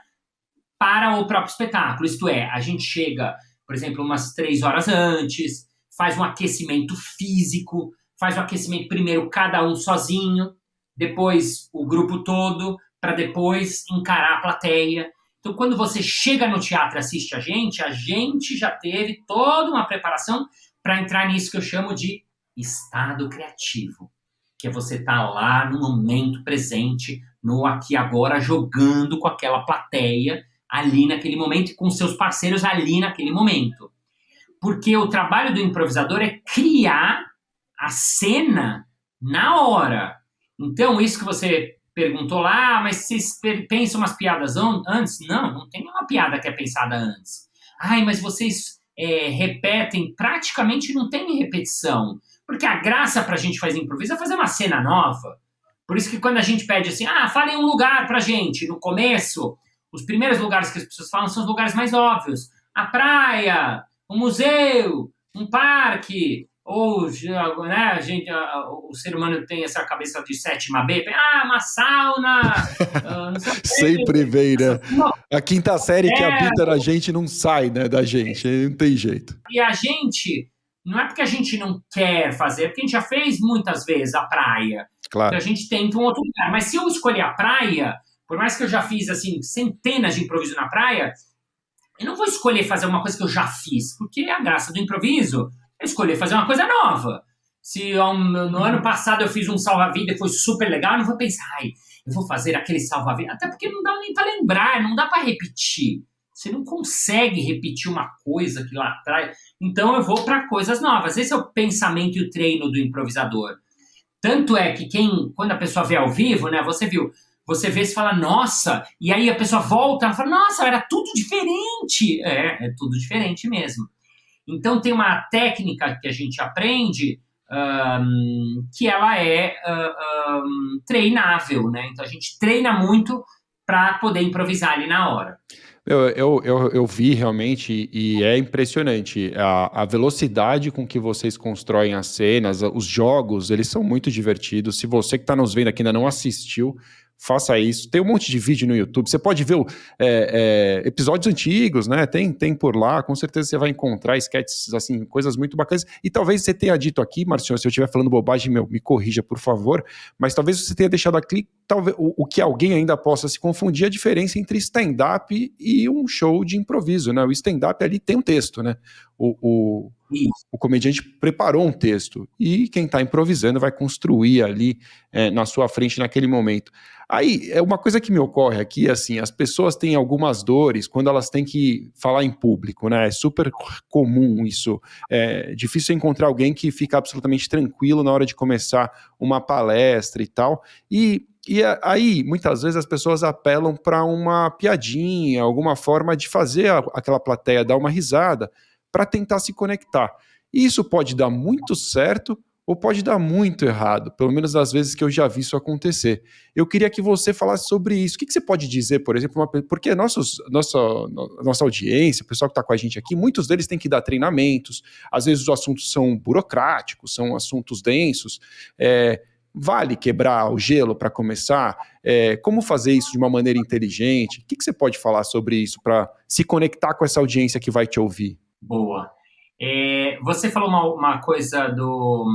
Speaker 1: para o próprio espetáculo. Isto é, a gente chega, por exemplo, umas três horas antes, faz um aquecimento físico, faz um aquecimento primeiro cada um sozinho, depois o grupo todo, para depois encarar a plateia. Então, quando você chega no teatro e assiste a gente, a gente já teve toda uma preparação para entrar nisso que eu chamo de estado criativo, que é você estar tá lá no momento presente, no aqui agora, jogando com aquela plateia ali naquele momento e com seus parceiros ali naquele momento. Porque o trabalho do improvisador é criar a cena na hora. Então, isso que você perguntou lá, mas vocês pensam umas piadas antes? Não, não tem nenhuma piada que é pensada antes. Ai, mas vocês é, repetem, praticamente não tem repetição. Porque a graça pra gente fazer improviso é fazer uma cena nova. Por isso que quando a gente pede assim, ah, falem um lugar pra gente, no começo, os primeiros lugares que as pessoas falam são os lugares mais óbvios. A praia, um museu, um parque, ou né, a gente, o ser humano tem essa cabeça de sétima B, ah, uma sauna.
Speaker 2: Uh, Sempre vem, né? A quinta série é, que habita na gente não sai né, da gente, não tem jeito.
Speaker 1: E a gente, não é porque a gente não quer fazer, é porque a gente já fez muitas vezes a praia.
Speaker 2: Claro.
Speaker 1: Então a gente tenta um outro lugar. Mas se eu escolher a praia, por mais que eu já fiz assim centenas de improviso na praia, eu não vou escolher fazer uma coisa que eu já fiz, porque é a graça do improviso escolher fazer uma coisa nova. Se no ano passado eu fiz um salva-vida e foi super legal, eu não vou pensar, ai, eu vou fazer aquele salva-vida. Até porque não dá nem para lembrar, não dá para repetir. Você não consegue repetir uma coisa que lá atrás. Então eu vou para coisas novas. Esse é o pensamento e o treino do improvisador. Tanto é que quem, quando a pessoa vê ao vivo, né, você viu, você vê e fala, nossa, e aí a pessoa volta e fala, nossa, era tudo diferente. É, é tudo diferente mesmo. Então, tem uma técnica que a gente aprende um, que ela é uh, um, treinável, né? Então, a gente treina muito para poder improvisar ali na hora.
Speaker 2: Eu, eu, eu, eu, vi realmente e é impressionante a, a, velocidade com que vocês constroem as cenas, os jogos, eles são muito divertidos. Se você que está nos vendo aqui ainda não assistiu, faça isso. Tem um monte de vídeo no YouTube. Você pode ver é, é, episódios antigos, né? Tem, tem por lá. Com certeza você vai encontrar sketches, assim, coisas muito bacanas. E talvez você tenha dito aqui, Marcinho, se eu estiver falando bobagem, meu, me corrija, por favor. Mas talvez você tenha deixado aqui talvez, o, o que alguém ainda possa se confundir a diferença entre stand-up e um show de improviso, né? O stand-up ali tem um texto, né? O, o, o comediante preparou um texto e quem está improvisando vai construir ali é, na sua frente naquele momento. Aí, é uma coisa que me ocorre aqui, assim, as pessoas têm algumas dores quando elas têm que falar em público, né? É super comum isso. É difícil encontrar alguém que fica absolutamente tranquilo na hora de começar uma palestra e tal. E e aí, muitas vezes, as pessoas apelam para uma piadinha, alguma forma de fazer aquela plateia dar uma risada para tentar se conectar. E isso pode dar muito certo ou pode dar muito errado, pelo menos das vezes que eu já vi isso acontecer. Eu queria que você falasse sobre isso. O que, que você pode dizer, por exemplo, uma, porque nossos, nossa, nossa audiência, o pessoal que está com a gente aqui, muitos deles têm que dar treinamentos, às vezes os assuntos são burocráticos, são assuntos densos. É, vale quebrar o gelo para começar? É, como fazer isso de uma maneira inteligente? O que, que você pode falar sobre isso para se conectar com essa audiência que vai te ouvir?
Speaker 1: Boa. É, você falou uma, uma coisa do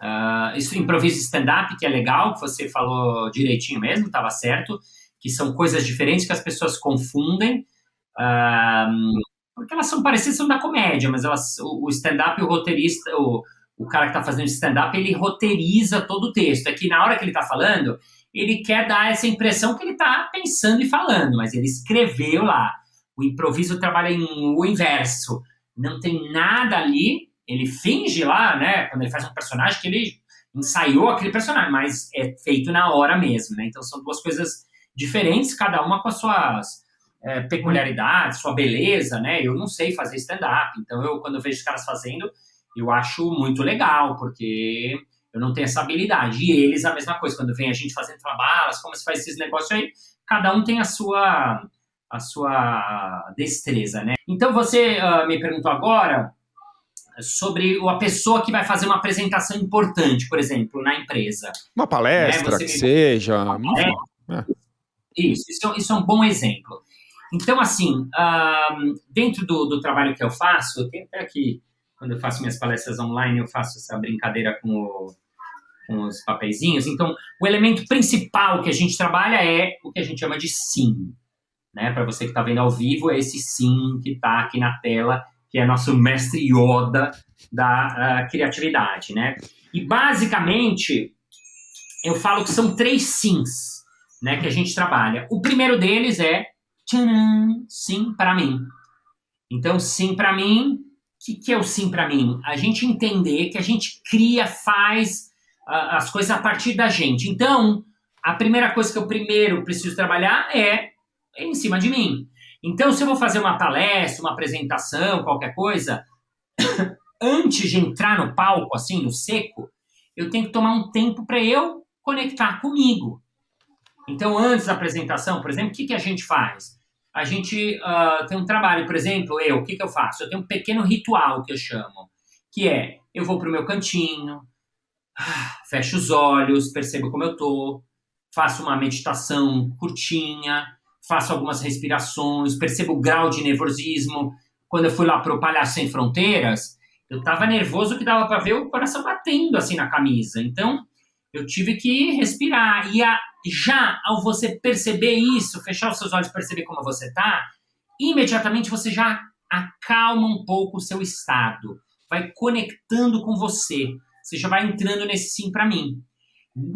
Speaker 1: uh, isso improviso stand-up que é legal, que você falou direitinho mesmo, estava certo, que são coisas diferentes que as pessoas confundem, uh, porque elas são parecidas, são da comédia, mas elas, o, o stand-up, o roteirista, o, o cara que está fazendo stand-up, ele roteiriza todo o texto. É que na hora que ele está falando, ele quer dar essa impressão que ele está pensando e falando, mas ele escreveu lá. O improviso trabalha em o inverso não tem nada ali, ele finge lá, né, quando ele faz um personagem, que ele ensaiou aquele personagem, mas é feito na hora mesmo, né? Então são duas coisas diferentes, cada uma com as suas é, peculiaridades, sua beleza, né? Eu não sei fazer stand-up, então eu, quando eu vejo os caras fazendo, eu acho muito legal, porque eu não tenho essa habilidade. E eles a mesma coisa, quando vem a gente fazendo trabalhos, como se faz esses negócios aí, cada um tem a sua a sua destreza, né? Então você uh, me perguntou agora sobre a pessoa que vai fazer uma apresentação importante, por exemplo, na empresa.
Speaker 2: Uma palestra, né? que me... seja.
Speaker 1: É. Isso, isso, é isso, é um bom exemplo. Então, assim, uh, dentro do, do, trabalho que eu faço, eu tenho até aqui, quando eu faço minhas palestras online, eu faço essa brincadeira com, o, com os papeizinhos. Então, o elemento principal que a gente trabalha é o que a gente chama de sim né? Para você que está vendo ao vivo, é esse sim que está aqui na tela, que é nosso mestre Yoda da uh, criatividade, né? E basicamente, eu falo que são três sims, né? Que a gente trabalha. O primeiro deles é tcharam, sim para mim. Então, sim para mim. O que, que é o sim para mim? A gente entender que a gente cria, faz uh, as coisas a partir da gente. Então, a primeira coisa que eu primeiro preciso trabalhar é em cima de mim. Então, se eu vou fazer uma palestra, uma apresentação, qualquer coisa, antes de entrar no palco, assim, no seco, eu tenho que tomar um tempo para eu conectar comigo. Então, antes da apresentação, por exemplo, o que, que a gente faz? A gente uh, tem um trabalho, por exemplo, eu, o que, que eu faço? Eu tenho um pequeno ritual que eu chamo, que é, eu vou para o meu cantinho, fecho os olhos, percebo como eu tô, faço uma meditação curtinha, faço algumas respirações, percebo o grau de nervosismo. Quando eu fui lá para o Palhaço Sem Fronteiras, eu estava nervoso que dava para ver o coração batendo assim na camisa. Então, eu tive que respirar. E a, já ao você perceber isso, fechar os seus olhos, perceber como você está, imediatamente você já acalma um pouco o seu estado, vai conectando com você. Você já vai entrando nesse sim para mim.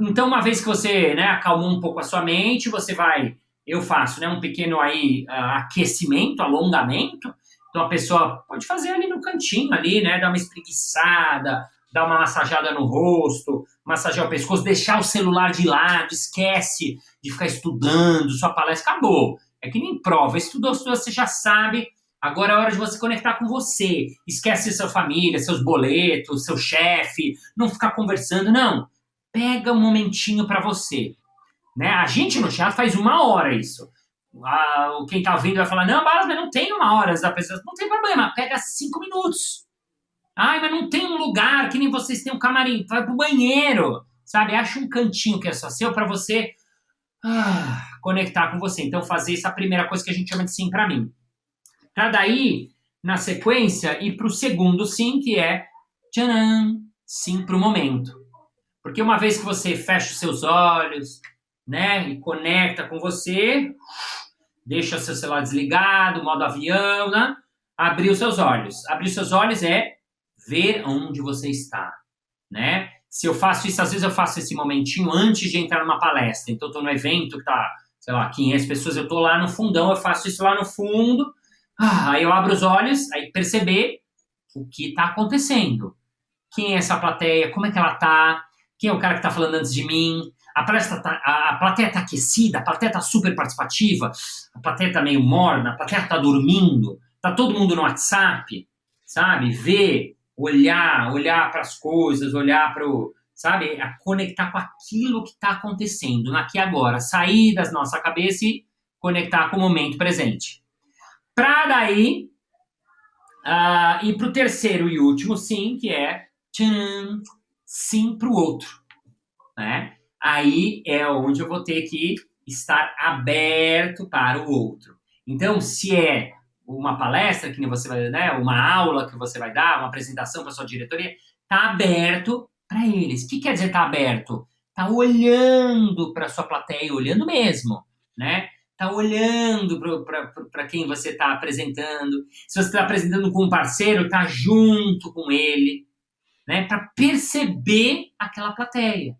Speaker 1: Então, uma vez que você né, acalmou um pouco a sua mente, você vai eu faço né, um pequeno aí uh, aquecimento, alongamento. Então a pessoa pode fazer ali no cantinho ali, né? Dar uma espreguiçada, dar uma massageada no rosto, massagear o pescoço, deixar o celular de lado, esquece de ficar estudando, sua palestra acabou. É que nem prova, estudou, estudou, você já sabe. Agora é hora de você conectar com você. Esquece sua família, seus boletos, seu chefe, não ficar conversando, não. Pega um momentinho para você. Né? A gente no teatro faz uma hora isso. Ah, quem tá ouvindo vai falar, não, mas não tem uma hora da pessoa. Não tem problema, pega cinco minutos. Ai, mas não tem um lugar que nem vocês têm um camarim. Vai pro banheiro, sabe? Acha um cantinho que é só seu para você ah, conectar com você. Então, fazer essa primeira coisa que a gente chama de sim para mim. Para daí, na sequência, ir para o segundo sim, que é tcharam, sim para o momento. Porque uma vez que você fecha os seus olhos, né, e conecta com você, deixa seu celular desligado, modo avião, né? Abrir os seus olhos. Abrir os seus olhos é ver onde você está, né? Se eu faço isso, às vezes eu faço esse momentinho antes de entrar numa palestra. Então, eu tô no evento que tá, sei lá, 500 pessoas, eu tô lá no fundão, eu faço isso lá no fundo. Ah, aí eu abro os olhos, aí perceber o que está acontecendo. Quem é essa plateia? Como é que ela tá? Quem é o cara que está falando antes de mim? A, palestra tá, a, a plateia está aquecida, a plateia está super participativa, a plateia está meio morna, a plateia está dormindo, tá todo mundo no WhatsApp, sabe? Ver, olhar, olhar para as coisas, olhar para o. Sabe? A conectar com aquilo que está acontecendo aqui agora. Sair da nossa cabeça e conectar com o momento presente. Para daí uh, ir para o terceiro e último sim, que é tchan, sim para o outro. Né? Aí é onde eu vou ter que estar aberto para o outro. Então, se é uma palestra que você vai, né, uma aula que você vai dar, uma apresentação para sua diretoria, tá aberto para eles. O que quer dizer tá aberto? Tá olhando para sua plateia, olhando mesmo, né? Tá olhando para quem você está apresentando. Se você está apresentando com um parceiro, tá junto com ele, né? Para perceber aquela plateia.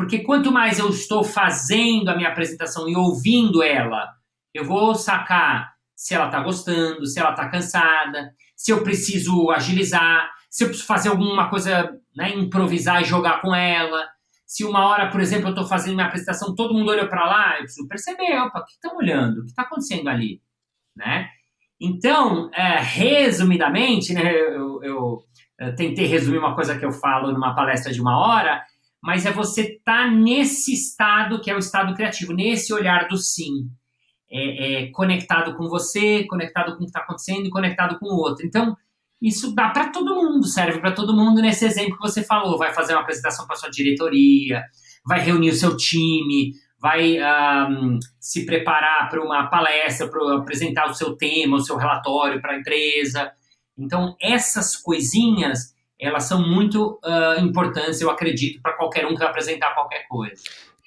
Speaker 1: Porque quanto mais eu estou fazendo a minha apresentação e ouvindo ela, eu vou sacar se ela está gostando, se ela está cansada, se eu preciso agilizar, se eu preciso fazer alguma coisa, né, improvisar e jogar com ela. Se uma hora, por exemplo, eu estou fazendo minha apresentação, todo mundo olhou para lá, eu preciso perceber, opa, o que estão olhando? O que está acontecendo ali? Né? Então, é, resumidamente, né, eu, eu, eu, tentei resumir uma coisa que eu falo numa palestra de uma hora, mas é você estar tá nesse estado que é o estado criativo, nesse olhar do sim é, é, conectado com você, conectado com o que está acontecendo e conectado com o outro. Então, isso dá para todo mundo, serve para todo mundo nesse exemplo que você falou. Vai fazer uma apresentação para sua diretoria, vai reunir o seu time, vai um, se preparar para uma palestra, para apresentar o seu tema, o seu relatório para a empresa. Então, essas coisinhas, elas são muito uh, importantes, eu acredito, para qualquer um que vai apresentar qualquer coisa.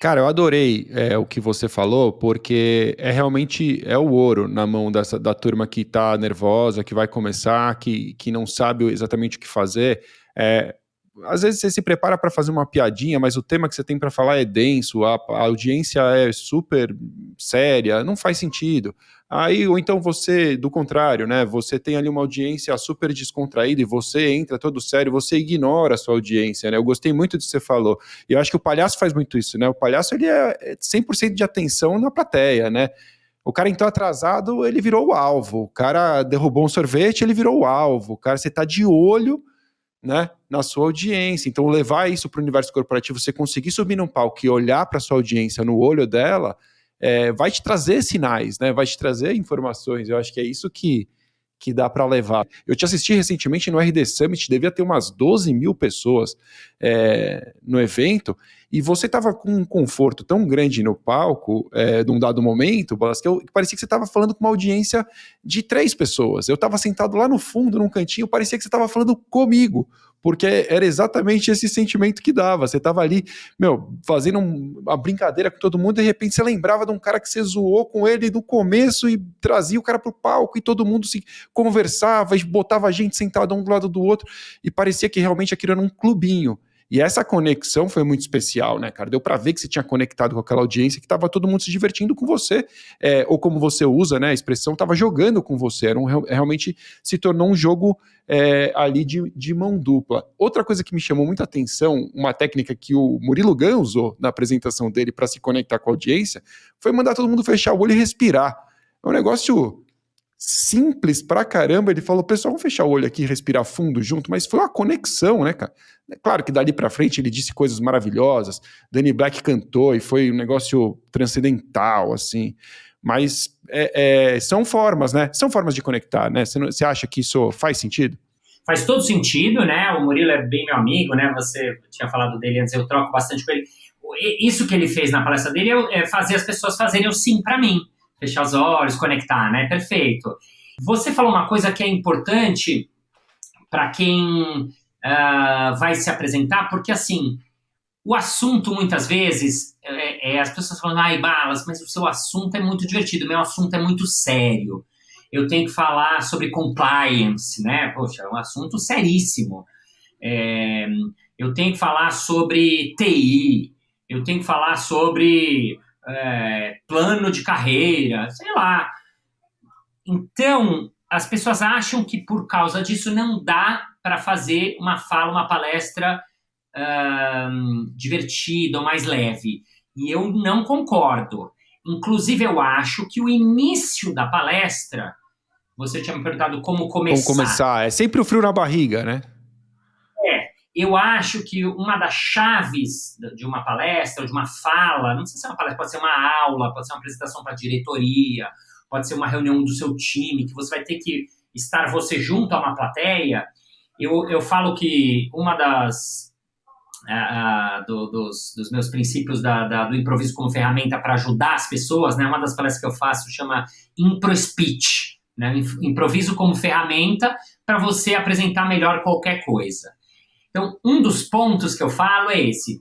Speaker 2: Cara, eu adorei é, o que você falou, porque é realmente é o ouro na mão dessa, da turma que está nervosa, que vai começar, que, que não sabe exatamente o que fazer. É, às vezes você se prepara para fazer uma piadinha, mas o tema que você tem para falar é denso, a, a, audiência é super séria, não faz sentido. Aí, ou então você, do contrário, né? Você tem ali uma audiência super descontraída e você entra todo sério, você ignora a sua audiência, né? Eu gostei muito do que você falou. E eu acho que o palhaço faz muito isso, né? O palhaço, ele é 100% de atenção na plateia, né? O cara entrou atrasado, ele virou o alvo. O cara derrubou um sorvete, ele virou o alvo. O cara, você tá de olho, né, na sua audiência. Então, levar isso para o universo corporativo, você conseguir subir num palco e olhar para sua audiência no olho dela, é, vai te trazer sinais, né? Vai te trazer informações. Eu acho que é isso que, que dá para levar. Eu te assisti recentemente no RD Summit, devia ter umas 12 mil pessoas é, no evento, e você estava com um conforto tão grande no palco, é, num dado momento, eu, que parecia que você estava falando com uma audiência de três pessoas. Eu estava sentado lá no fundo, num cantinho, parecia que você estava falando comigo, porque era exatamente esse sentimento que dava. Você estava ali, meu, fazendo uma brincadeira com todo mundo, e de repente você lembrava de um cara que você zoou com ele no começo e trazia o cara pro palco e todo mundo se conversava e botava a gente sentado um do lado do outro e parecia que realmente aquilo era um clubinho. E essa conexão foi muito especial, né, cara? Deu para ver que você tinha conectado com aquela audiência, que estava todo mundo se divertindo com você, é, ou como você usa, né, a expressão, estava jogando com você. Era um, realmente se tornou um jogo é, ali de, de mão dupla. Outra coisa que me chamou muita atenção, uma técnica que o Murilo Gun usou na apresentação dele para se conectar com a audiência, foi mandar todo mundo fechar o olho e respirar. É um negócio simples pra caramba. Ele falou, pessoal, vamos fechar o olho aqui e respirar fundo junto, mas foi uma conexão, né, cara? É claro que dali pra frente ele disse coisas maravilhosas, Danny Black cantou e foi um negócio transcendental, assim. Mas é, é, são formas, né? São formas de conectar, né? Você, acha que isso faz sentido?
Speaker 1: Faz todo sentido, né? O Murilo é bem meu amigo, né? Você tinha falado dele antes, eu troco bastante com ele isso que ele fez na palestra dele é, é fazer as pessoas fazerem o sim para mim. Fechar os olhos, conectar, né? Perfeito. Você falou uma coisa que é importante para quem uh, vai se apresentar, porque assim, o assunto muitas vezes é, é, as pessoas falam, ai, balas, mas o seu assunto é muito divertido, meu assunto é muito sério. Eu tenho que falar sobre compliance, né? Poxa, é um assunto seríssimo. É, eu tenho que falar sobre TI, eu tenho que falar sobre é, plano de carreira, sei lá. Então, as pessoas acham que por causa disso não dá para fazer uma fala, uma palestra divertida ou mais leve. E eu não concordo. Inclusive, eu acho que o início da palestra, você tinha me perguntado como começar.
Speaker 2: Como começar, é sempre o frio na barriga, né?
Speaker 1: Eu acho que uma das chaves de uma palestra, de uma fala, não sei se é uma palestra, pode ser uma aula, pode ser uma apresentação para a diretoria, pode ser uma reunião do seu time, que você vai ter que estar você junto a uma plateia. Eu, eu falo que uma das do, dos, dos, meus princípios da, da, do improviso como ferramenta para ajudar as pessoas, né? Uma das palestras que eu faço chama Impro Speech, né? Improviso como ferramenta para você apresentar melhor qualquer coisa. Então, um dos pontos que eu falo é esse.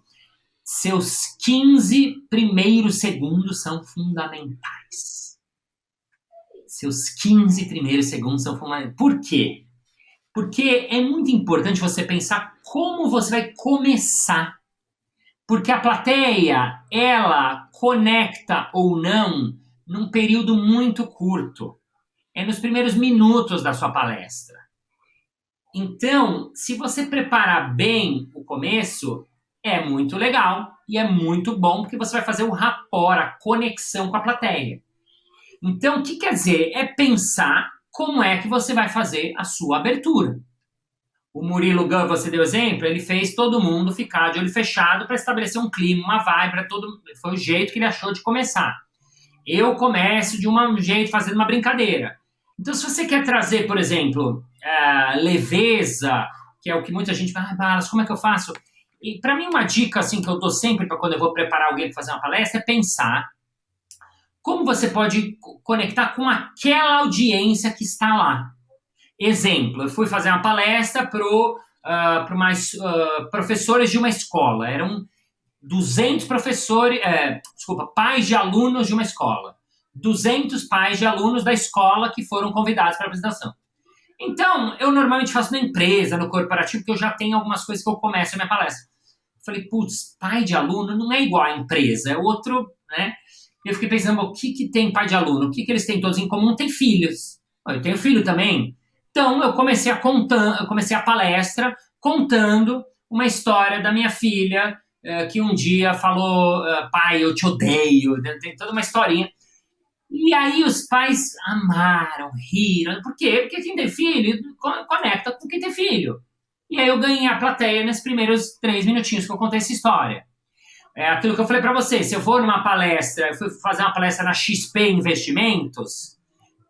Speaker 1: Seus 15 primeiros segundos são fundamentais. Seus 15 primeiros segundos são fundamentais. Por quê? Porque é muito importante você pensar como você vai começar. Porque a plateia, ela conecta ou não num período muito curto. É nos primeiros minutos da sua palestra. Então, se você preparar bem o começo, é muito legal e é muito bom porque você vai fazer o rapport, a conexão com a plateia. Então, o que quer dizer? É pensar como é que você vai fazer a sua abertura. O Murilo Gun, você deu exemplo, ele fez todo mundo ficar de olho fechado para estabelecer um clima, uma vibe todo Foi o jeito que ele achou de começar. Eu começo de um jeito, fazendo uma brincadeira. Então, se você quer trazer, por exemplo, uh, leveza, que é o que muita gente fala, ah, como é que eu faço? E para mim, uma dica assim que eu dou sempre para quando eu vou preparar alguém para fazer uma palestra é pensar como você pode conectar com aquela audiência que está lá. Exemplo, eu fui fazer uma palestra para uh, mais uh, professores de uma escola. Eram 200 professores, é, desculpa, pais de alunos de uma escola. 200 pais de alunos da escola que foram convidados para a apresentação. Então, eu normalmente faço na empresa, no corporativo, porque eu já tenho algumas coisas que eu começo a minha palestra. Falei, putz, pai de aluno não é igual à empresa, é outro, né? E eu fiquei pensando, o que, que tem pai de aluno? O que, que eles têm todos em comum? Tem filhos. Eu tenho filho também. Então eu comecei a contar, eu comecei a palestra contando uma história da minha filha uh, que um dia falou, uh, pai, eu te odeio. Tem toda uma historinha. E aí os pais amaram, riram. Por quê? Porque quem tem filho conecta com quem tem filho. E aí eu ganhei a plateia nesses primeiros três minutinhos que eu contei essa história. É aquilo que eu falei para você, se eu for numa palestra, eu fui fazer uma palestra na XP Investimentos,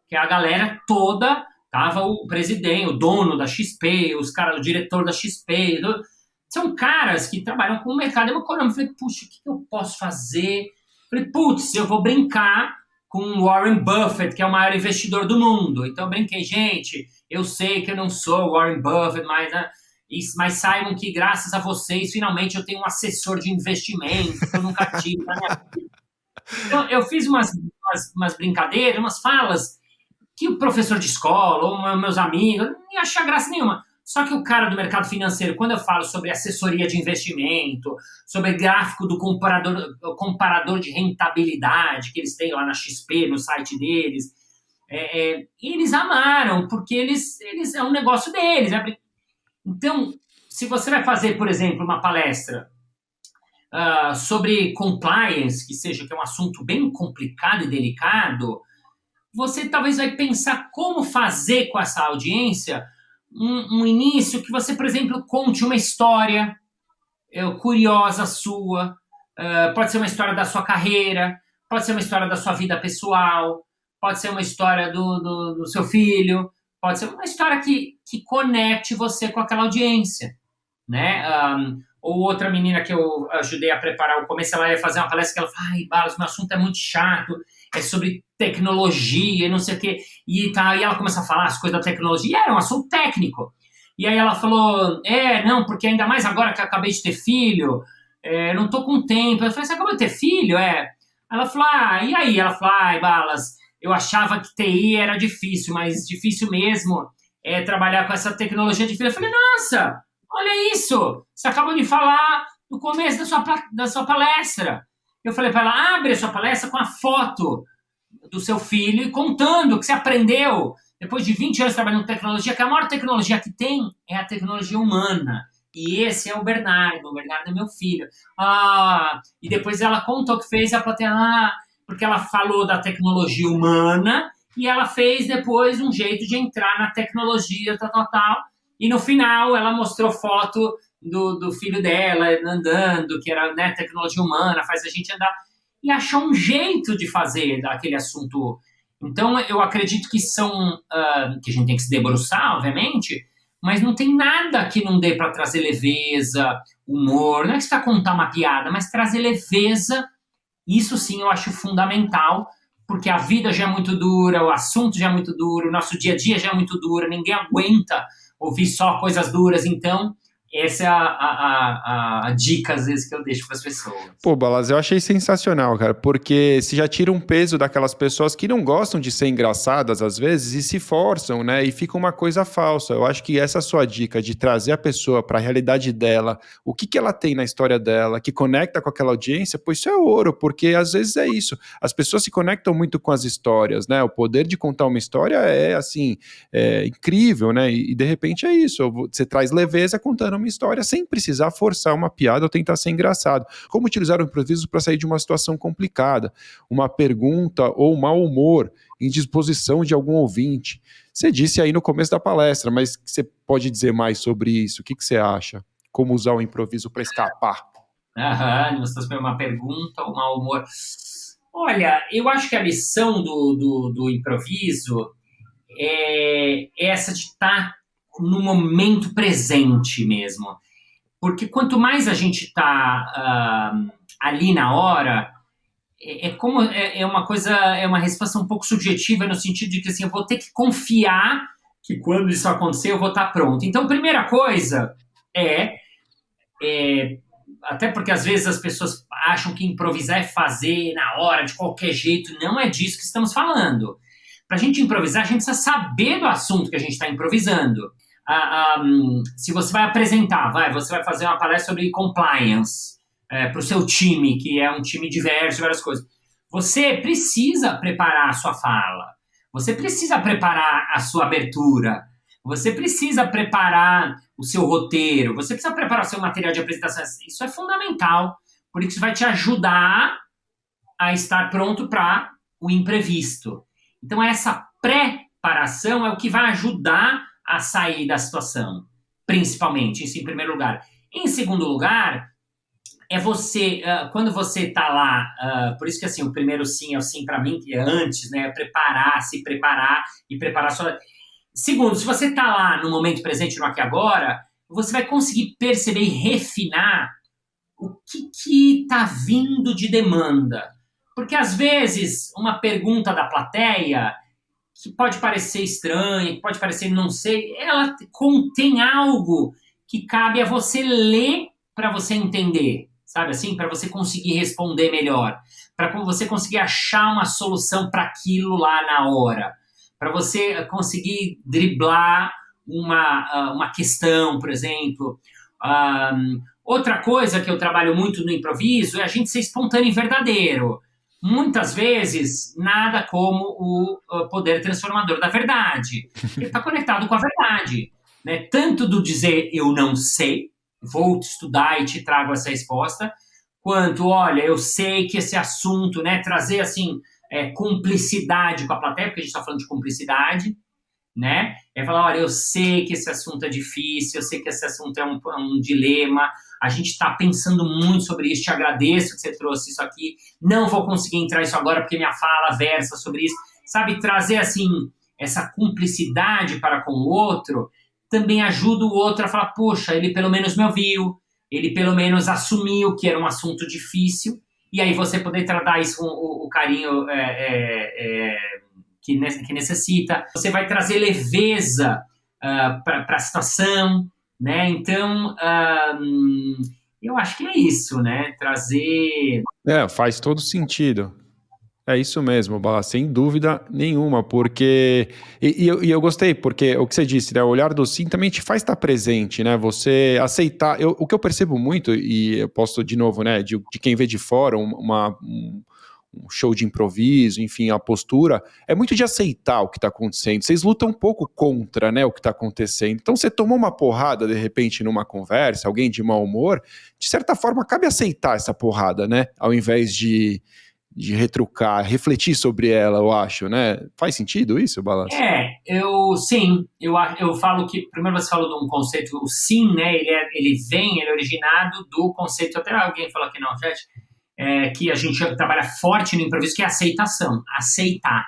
Speaker 1: que a galera toda tava o presidente, o dono da XP, os caras, o diretor da XP, do, são caras que trabalham com o mercado econômico. Eu falei, puxa, o que eu posso fazer? Eu falei, putz, eu vou brincar com Warren Buffett, que é o maior investidor do mundo. Então brinquei, gente, eu sei que eu não sou Warren Buffett, mas né, mas saibam que graças a vocês, finalmente eu tenho um assessor de investimento que eu nunca tive. Então, eu fiz umas, umas, umas, brincadeiras, umas falas que o professor de escola ou meus amigos não ia achar graça nenhuma. Só que o cara do mercado financeiro, quando eu falo sobre assessoria de investimento, sobre gráfico do comparador, comparador de rentabilidade que eles têm lá na XP, no site deles, é, é, eles amaram, porque eles, eles é um negócio deles. É, então, se você vai fazer, por exemplo, uma palestra uh, sobre compliance, que seja que é um assunto bem complicado e delicado, você talvez vai pensar como fazer com essa audiência um, um início que você, por exemplo, conte uma história uh, curiosa sua, uh, pode ser uma história da sua carreira, pode ser uma história da sua vida pessoal, pode ser uma história do, do, do seu filho, Pode ser uma história que, que conecte você com aquela audiência, né? Um, ou outra menina que eu ajudei a preparar o começo, ela ia fazer uma palestra que ela fala, ai, Balas, meu assunto é muito chato, é sobre tecnologia e não sei o quê. E, tá, e ela começa a falar as coisas da tecnologia, e era um assunto técnico. E aí ela falou, é, não, porque ainda mais agora que eu acabei de ter filho, é, não tô com tempo. Eu falei, você acabou de ter filho? É. Ela falou, ah, e aí? Ela falou, ai, Balas, eu achava que TI era difícil, mas difícil mesmo é trabalhar com essa tecnologia de filho. Eu falei, nossa, Olha isso! Você acabou de falar no começo da sua, da sua palestra. Eu falei para ela: abre a sua palestra com a foto do seu filho e contando o que você aprendeu depois de 20 anos trabalhando com tecnologia, que a maior tecnologia que tem é a tecnologia humana. E esse é o Bernardo, o Bernardo é meu filho. Ah, e depois ela contou que fez a plateia, ah, porque ela falou da tecnologia humana e ela fez depois um jeito de entrar na tecnologia, tal, tal, tal. E no final ela mostrou foto do, do filho dela andando, que era né, tecnologia humana, faz a gente andar. E achou um jeito de fazer daquele assunto. Então eu acredito que são. Uh, que a gente tem que se debruçar, obviamente, mas não tem nada que não dê para trazer leveza, humor. Não é que está contar uma piada, mas trazer leveza. Isso sim eu acho fundamental, porque a vida já é muito dura, o assunto já é muito duro, o nosso dia a dia já é muito duro, ninguém aguenta ouvir só coisas duras. Então, essa é a, a, a, a, dica, às vezes, que eu deixo para as pessoas.
Speaker 2: Pô, Balas, eu achei sensacional, cara, porque se já tira um peso daquelas pessoas que não gostam de ser engraçadas, às vezes, e se forçam, né? E fica uma coisa falsa. Eu acho que essa sua dica de trazer a pessoa para a realidade dela, o que, que ela tem na história dela, que conecta com aquela audiência, pô, isso é ouro, porque às vezes é isso. As pessoas se conectam muito com as histórias, né? O poder de contar uma história é, assim, é incrível, né? E, e de repente é isso. Você traz leveza contando uma história sem precisar forçar uma piada ou tentar ser engraçado. Como utilizar o improviso para sair de uma situação complicada, uma pergunta ou mau humor, indisposição de algum ouvinte. Você disse aí no começo da palestra, mas você pode dizer mais sobre isso? O que, que você acha? Como usar o improviso para escapar?
Speaker 1: Aham, você fez uma pergunta, ou mau humor. Olha, eu acho que a lição do, do, do improviso é essa de estar tá no momento presente mesmo. Porque quanto mais a gente está uh, ali na hora, é, é como é, é, uma coisa, é uma resposta um pouco subjetiva no sentido de que assim, eu vou ter que confiar que quando isso acontecer eu vou estar tá pronto. Então, primeira coisa é, é até porque às vezes as pessoas acham que improvisar é fazer na hora, de qualquer jeito. Não é disso que estamos falando. Para a gente improvisar, a gente precisa saber do assunto que a gente está improvisando um, se você vai apresentar, vai, você vai fazer uma palestra sobre compliance é, para o seu time, que é um time diverso, várias coisas. Você precisa preparar a sua fala, você precisa preparar a sua abertura, você precisa preparar o seu roteiro, você precisa preparar o seu material de apresentação. Isso é fundamental, porque isso vai te ajudar a estar pronto para o imprevisto. Então, essa preparação é o que vai ajudar a sair da situação, principalmente, isso em primeiro lugar. Em segundo lugar, é você, uh, quando você está lá, uh, por isso que assim, o primeiro sim é o sim para mim, que é antes, né? É preparar, se preparar e preparar sua. Segundo, se você está lá no momento presente, no aqui agora, você vai conseguir perceber e refinar o que está vindo de demanda. Porque às vezes uma pergunta da plateia que pode parecer estranha, que pode parecer não sei, ela contém algo que cabe a você ler para você entender, sabe assim? Para você conseguir responder melhor, para você conseguir achar uma solução para aquilo lá na hora, para você conseguir driblar uma, ah, uma questão, por exemplo. Um, outra coisa que eu trabalho muito no improviso é a gente ser espontâneo e verdadeiro muitas vezes nada como o poder transformador da verdade. Ele está conectado com a verdade. Né? Tanto do dizer eu não sei, vou te estudar e te trago essa resposta, quanto, olha, eu sei que esse assunto, né, trazer assim, é, cumplicidade com a plateia, porque a gente está falando de cumplicidade, né? É falar, olha, eu sei que esse assunto é difícil, eu sei que esse assunto é um, é um dilema, a gente está pensando muito sobre isso, te agradeço que você trouxe isso aqui, não vou conseguir entrar isso agora porque minha fala versa sobre isso, sabe? Trazer, assim, essa cumplicidade para com o outro também ajuda o outro a falar, poxa, ele pelo menos me ouviu, ele pelo menos assumiu que era um assunto difícil, e aí você poder tratar isso com o, o carinho é, é, é, que, que, necessita. Você vai trazer leveza uh, para a situação, né? Então, eu acho que é isso, né? Trazer.
Speaker 2: É, faz todo sentido. É isso mesmo, Bala, sem dúvida nenhuma, porque. E, e, eu, e, eu, gostei, porque o que você disse, né? O olhar do sim também te faz estar presente, né? Você aceitar. Eu, o que eu percebo muito, e eu posso, de novo, né, de, de quem vê de fora, uma, um, um show de improviso, enfim, a postura, é muito de aceitar o que está acontecendo. Vocês lutam um pouco contra né, o que está acontecendo. Então, você tomou uma porrada, de repente, numa conversa, alguém de mau humor, de certa forma, cabe aceitar essa porrada, né? Ao invés de de retrucar, refletir sobre ela, eu acho, né? Faz sentido isso, Balanço?
Speaker 1: É, eu sim, eu, eu falo que, primeiro você falou de um conceito, o sim, né, ele, é, ele vem, ele é originado do conceito, até alguém falou aqui no chat, é, que a gente trabalha forte no improviso, que é aceitação, aceitar.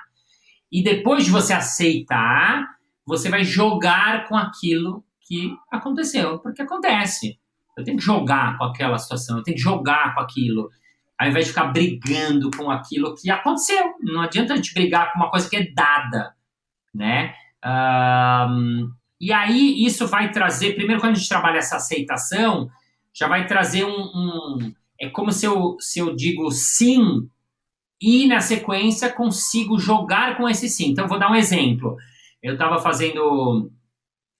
Speaker 1: E depois de você aceitar, você vai jogar com aquilo que aconteceu, porque acontece. Eu tenho que jogar com aquela situação, eu tenho que jogar com aquilo ao invés de ficar brigando com aquilo que aconteceu. Não adianta a gente brigar com uma coisa que é dada, né? Um, e aí isso vai trazer, primeiro quando a gente trabalha essa aceitação, já vai trazer um, um é como se eu, se eu digo sim e na sequência consigo jogar com esse sim. Então vou dar um exemplo. Eu estava fazendo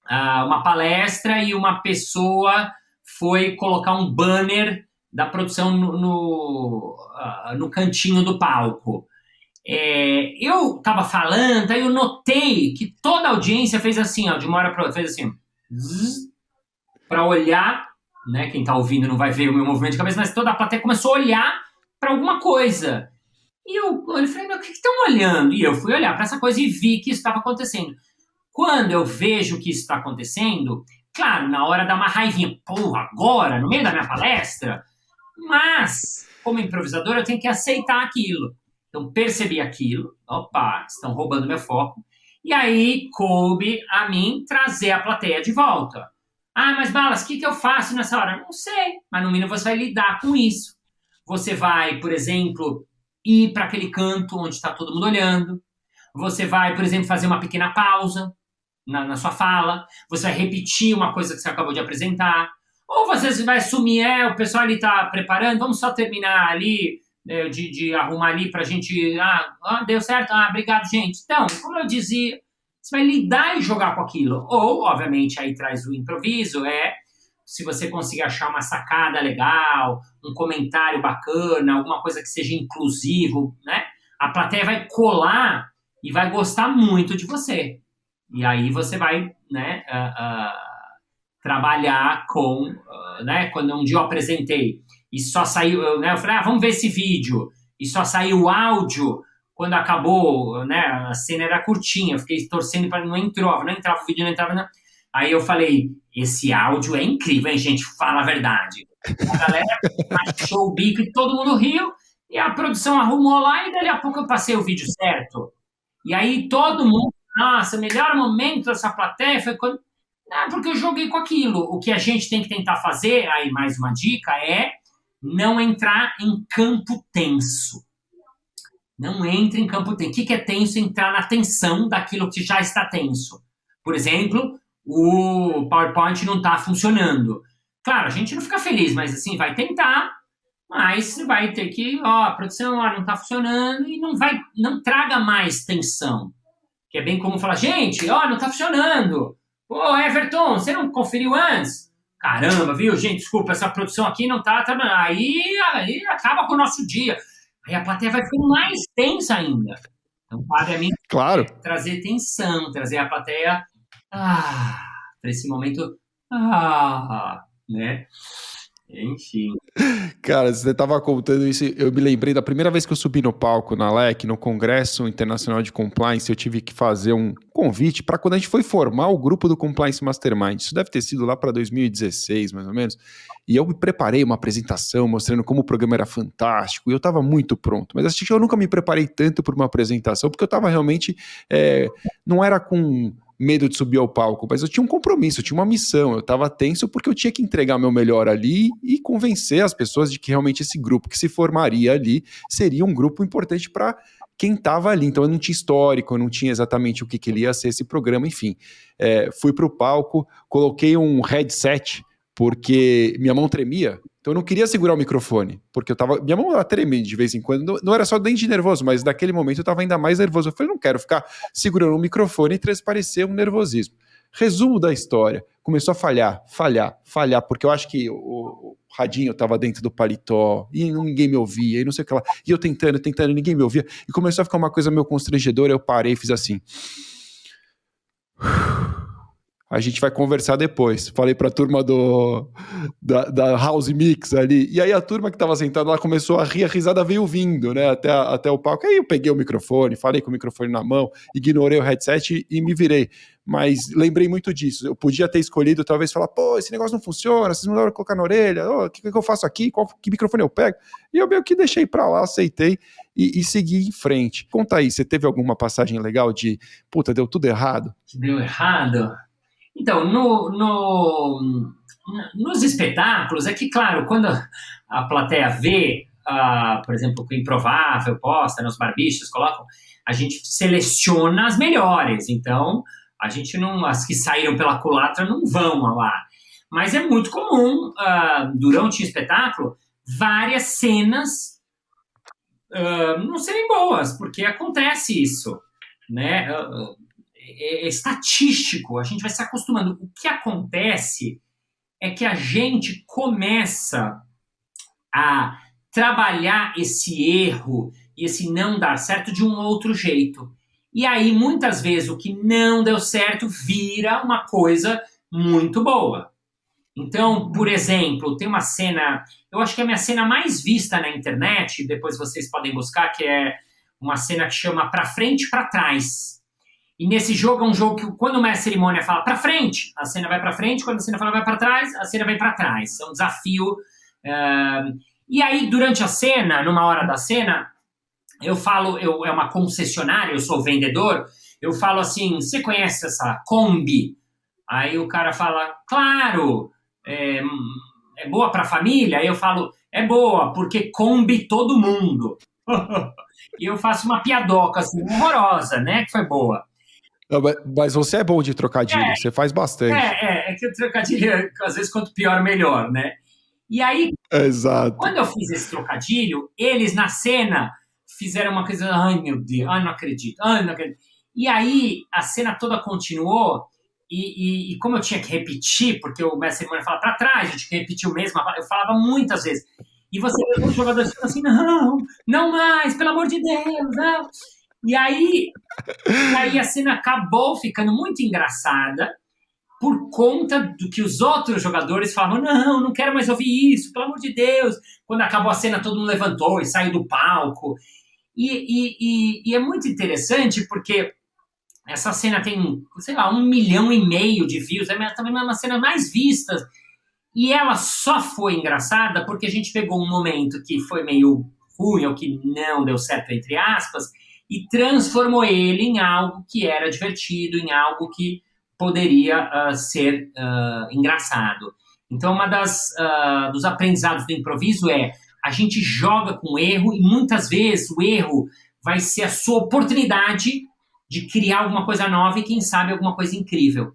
Speaker 1: uh, uma palestra e uma pessoa foi colocar um banner da produção no, no, uh, no cantinho do palco. É, eu estava falando, aí eu notei que toda a audiência fez assim, ó, de uma hora para outra, fez assim, para olhar, né? Quem está ouvindo não vai ver o meu movimento de cabeça, mas toda a plateia começou a olhar para alguma coisa. E eu, eu falei, o que estão olhando? E eu fui olhar para essa coisa e vi que isso estava acontecendo. Quando eu vejo que isso está acontecendo, claro, na hora dá uma raivinha, pô, agora, no meio da minha palestra, mas, como improvisador, eu tenho que aceitar aquilo. Então, percebi aquilo, opa, estão roubando meu foco. E aí, coube a mim trazer a plateia de volta. Ah, mas Balas, o que, que eu faço nessa hora? Não sei, mas no mínimo você vai lidar com isso. Você vai, por exemplo, ir para aquele canto onde está todo mundo olhando. Você vai, por exemplo, fazer uma pequena pausa na, na sua fala. Você vai repetir uma coisa que você acabou de apresentar. Ou você vai assumir, é, o pessoal ali está preparando, vamos só terminar ali, é, de, de arrumar ali para a gente. Ah, ah, deu certo? Ah, obrigado, gente. Então, como eu dizia, você vai lidar e jogar com aquilo. Ou, obviamente, aí traz o improviso, é se você conseguir achar uma sacada legal, um comentário bacana, alguma coisa que seja inclusivo, né? A plateia vai colar e vai gostar muito de você. E aí você vai, né? Uh, uh, trabalhar com, uh, né, quando um dia eu apresentei e só saiu, né, eu falei, ah, vamos ver esse vídeo, e só saiu o áudio, quando acabou, né, a cena era curtinha, fiquei torcendo para não entrava, não entrava o vídeo, não entrava, não. Aí eu falei, esse áudio é incrível, hein, gente, fala a verdade. A galera achou o bico e todo mundo riu, e a produção arrumou lá, e dali a pouco eu passei o vídeo certo. E aí todo mundo, nossa, o melhor momento dessa plateia foi quando ah, porque eu joguei com aquilo. O que a gente tem que tentar fazer, aí mais uma dica, é não entrar em campo tenso. Não entre em campo tenso. O que é tenso? Entrar na tensão daquilo que já está tenso. Por exemplo, o PowerPoint não está funcionando. Claro, a gente não fica feliz, mas assim, vai tentar, mas vai ter que, ó, a produção ó, não está funcionando e não vai, não traga mais tensão. Que é bem como falar, gente, ó, não está funcionando. Ô, Everton, você não conferiu antes? Caramba, viu, gente? Desculpa, essa produção aqui não tá. tá aí, aí acaba com o nosso dia. Aí a plateia vai ficando mais tensa ainda. Então, cabe a mim
Speaker 2: claro.
Speaker 1: trazer tensão, trazer a plateia ah, para esse momento. Ah, né? Enfim.
Speaker 2: Cara, você estava contando isso, eu me lembrei da primeira vez que eu subi no palco na LEC, no Congresso Internacional de Compliance, eu tive que fazer um convite para quando a gente foi formar o grupo do Compliance Mastermind. Isso deve ter sido lá para 2016, mais ou menos. E eu me preparei uma apresentação mostrando como o programa era fantástico, e eu estava muito pronto. Mas acho que eu nunca me preparei tanto para uma apresentação, porque eu estava realmente. É, não era com medo de subir ao palco, mas eu tinha um compromisso, eu tinha uma missão, eu estava tenso porque eu tinha que entregar meu melhor ali e convencer as pessoas de que realmente esse grupo que se formaria ali seria um grupo importante para quem estava ali. Então eu não tinha histórico, eu não tinha exatamente o que, que ele ia ser esse programa, enfim. É, fui para o palco, coloquei um headset porque minha mão tremia, então eu não queria segurar o microfone, porque eu tava. Minha mão ela de vez em quando. Não, não era só dente de nervoso, mas naquele momento eu tava ainda mais nervoso. Eu falei, não quero ficar segurando o microfone e transparecer um nervosismo. Resumo da história. Começou a falhar, falhar, falhar, porque eu acho que o, o radinho estava dentro do paletó e ninguém me ouvia, e não sei o que lá. E eu tentando, tentando, ninguém me ouvia. E começou a ficar uma coisa meio constrangedora. Eu parei e fiz assim. A gente vai conversar depois. Falei para a turma do, da, da, House Mix ali. E aí a turma que estava sentada lá começou a rir, a risada veio vindo, né? Até, até o palco. Aí eu peguei o microfone, falei com o microfone na mão, ignorei o headset e, me virei. Mas lembrei muito disso. Eu podia ter escolhido, talvez, falar: pô, esse negócio não funciona, vocês não devem colocar na orelha, o oh, que, que eu faço aqui? Qual, que microfone eu pego? E eu meio que deixei para lá, aceitei e, e segui em frente. Conta aí, você teve alguma passagem legal de puta, deu tudo errado?
Speaker 1: Deu errado? Então, no, no, nos espetáculos, é que, claro, quando a plateia vê, uh, por exemplo, o Improvável posta, né, barbichos colocam, a gente seleciona as melhores. Então, a gente não. As que saíram pela culatra não vão lá. Mas é muito comum, uh, durante o espetáculo, várias cenas uh, não serem boas, porque acontece isso. Né? Uh, é, é estatístico, a gente vai se acostumando. O que acontece é que a gente começa a trabalhar esse erro e esse não dar certo de um outro jeito. E aí, muitas vezes, o que não deu certo vira uma coisa muito boa. Então, por exemplo, tem uma cena, eu acho que é a minha cena mais vista na internet, depois vocês podem buscar, que é uma cena que chama Pra Frente para Trás e nesse jogo é um jogo que quando uma cerimônia fala para frente, a cena vai para frente, quando a cena fala vai para trás, a cena vai para trás. É um desafio. Uh, e aí, durante a cena, numa hora da cena, eu falo, eu, é uma concessionária, eu sou vendedor, eu falo assim: você conhece essa Kombi? Aí o cara fala, claro, é, é boa para família? Aí eu falo, é boa, porque Kombi todo mundo. e eu faço uma piadoca assim, horrorosa, né? Que foi boa.
Speaker 2: Mas você é bom de trocadilho, é, você faz bastante.
Speaker 1: É, é, é que o trocadilho, às vezes, quanto pior, melhor, né? E aí,
Speaker 2: Exato.
Speaker 1: quando eu fiz esse trocadilho, eles na cena fizeram uma coisa, ai meu Deus, ai não acredito, ai não acredito. E aí a cena toda continuou, e, e, e como eu tinha que repetir, porque o mestre cerimônia fala para trás, que repetir o mesmo, eu falava muitas vezes. E você os jogadores assim, não, não mais, pelo amor de Deus, não. E aí, aí a cena acabou ficando muito engraçada por conta do que os outros jogadores falavam: não, não quero mais ouvir isso, pelo amor de Deus. Quando acabou a cena, todo mundo levantou e saiu do palco. E, e, e, e é muito interessante porque essa cena tem, sei lá, um milhão e meio de views, é também uma cena mais vista. E ela só foi engraçada porque a gente pegou um momento que foi meio ruim, ou que não deu certo, entre aspas, e transformou ele em algo que era divertido, em algo que poderia uh, ser uh, engraçado. Então, uma das uh, dos aprendizados do improviso é a gente joga com erro e muitas vezes o erro vai ser a sua oportunidade de criar alguma coisa nova e quem sabe alguma coisa incrível.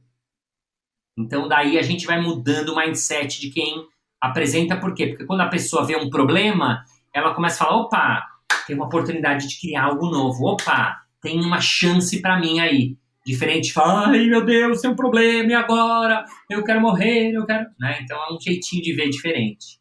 Speaker 1: Então, daí a gente vai mudando o mindset de quem apresenta, por quê? Porque quando a pessoa vê um problema, ela começa a falar: opa, tem uma oportunidade de criar algo novo. Opa, tem uma chance para mim aí. Diferente de falar, ai meu Deus, tem um problema, e agora? Eu quero morrer, eu quero. Né? Então é um jeitinho de ver diferente.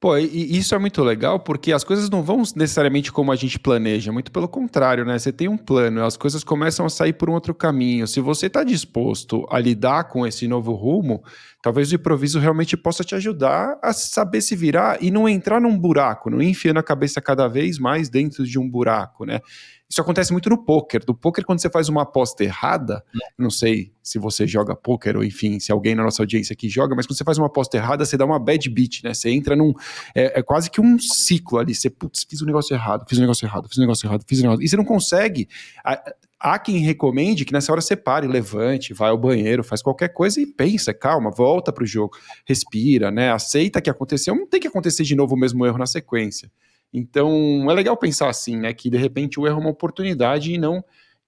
Speaker 2: Pô, e isso é muito legal porque as coisas não vão necessariamente como a gente planeja, muito pelo contrário, né? Você tem um plano, as coisas começam a sair por um outro caminho. Se você está disposto a lidar com esse novo rumo, talvez o improviso realmente possa te ajudar a saber se virar e não entrar num buraco, não enfiando a cabeça cada vez mais dentro de um buraco, né? Isso acontece muito no poker. No poker, quando você faz uma aposta errada, não sei se você joga poker ou enfim, se alguém na nossa audiência aqui joga, mas quando você faz uma aposta errada, você dá uma bad beat, né? Você entra num. É, é quase que um ciclo ali. Você, putz, fiz um negócio errado, fiz um negócio errado, fiz um negócio errado, fiz um negócio. E você não consegue. A, há quem recomende que nessa hora você pare, levante, vai ao banheiro, faz qualquer coisa e pensa, calma, volta para o jogo, respira, né? Aceita que aconteceu, não tem que acontecer de novo o mesmo erro na sequência. Então, é legal pensar assim, né? Que de repente o erro é uma oportunidade e não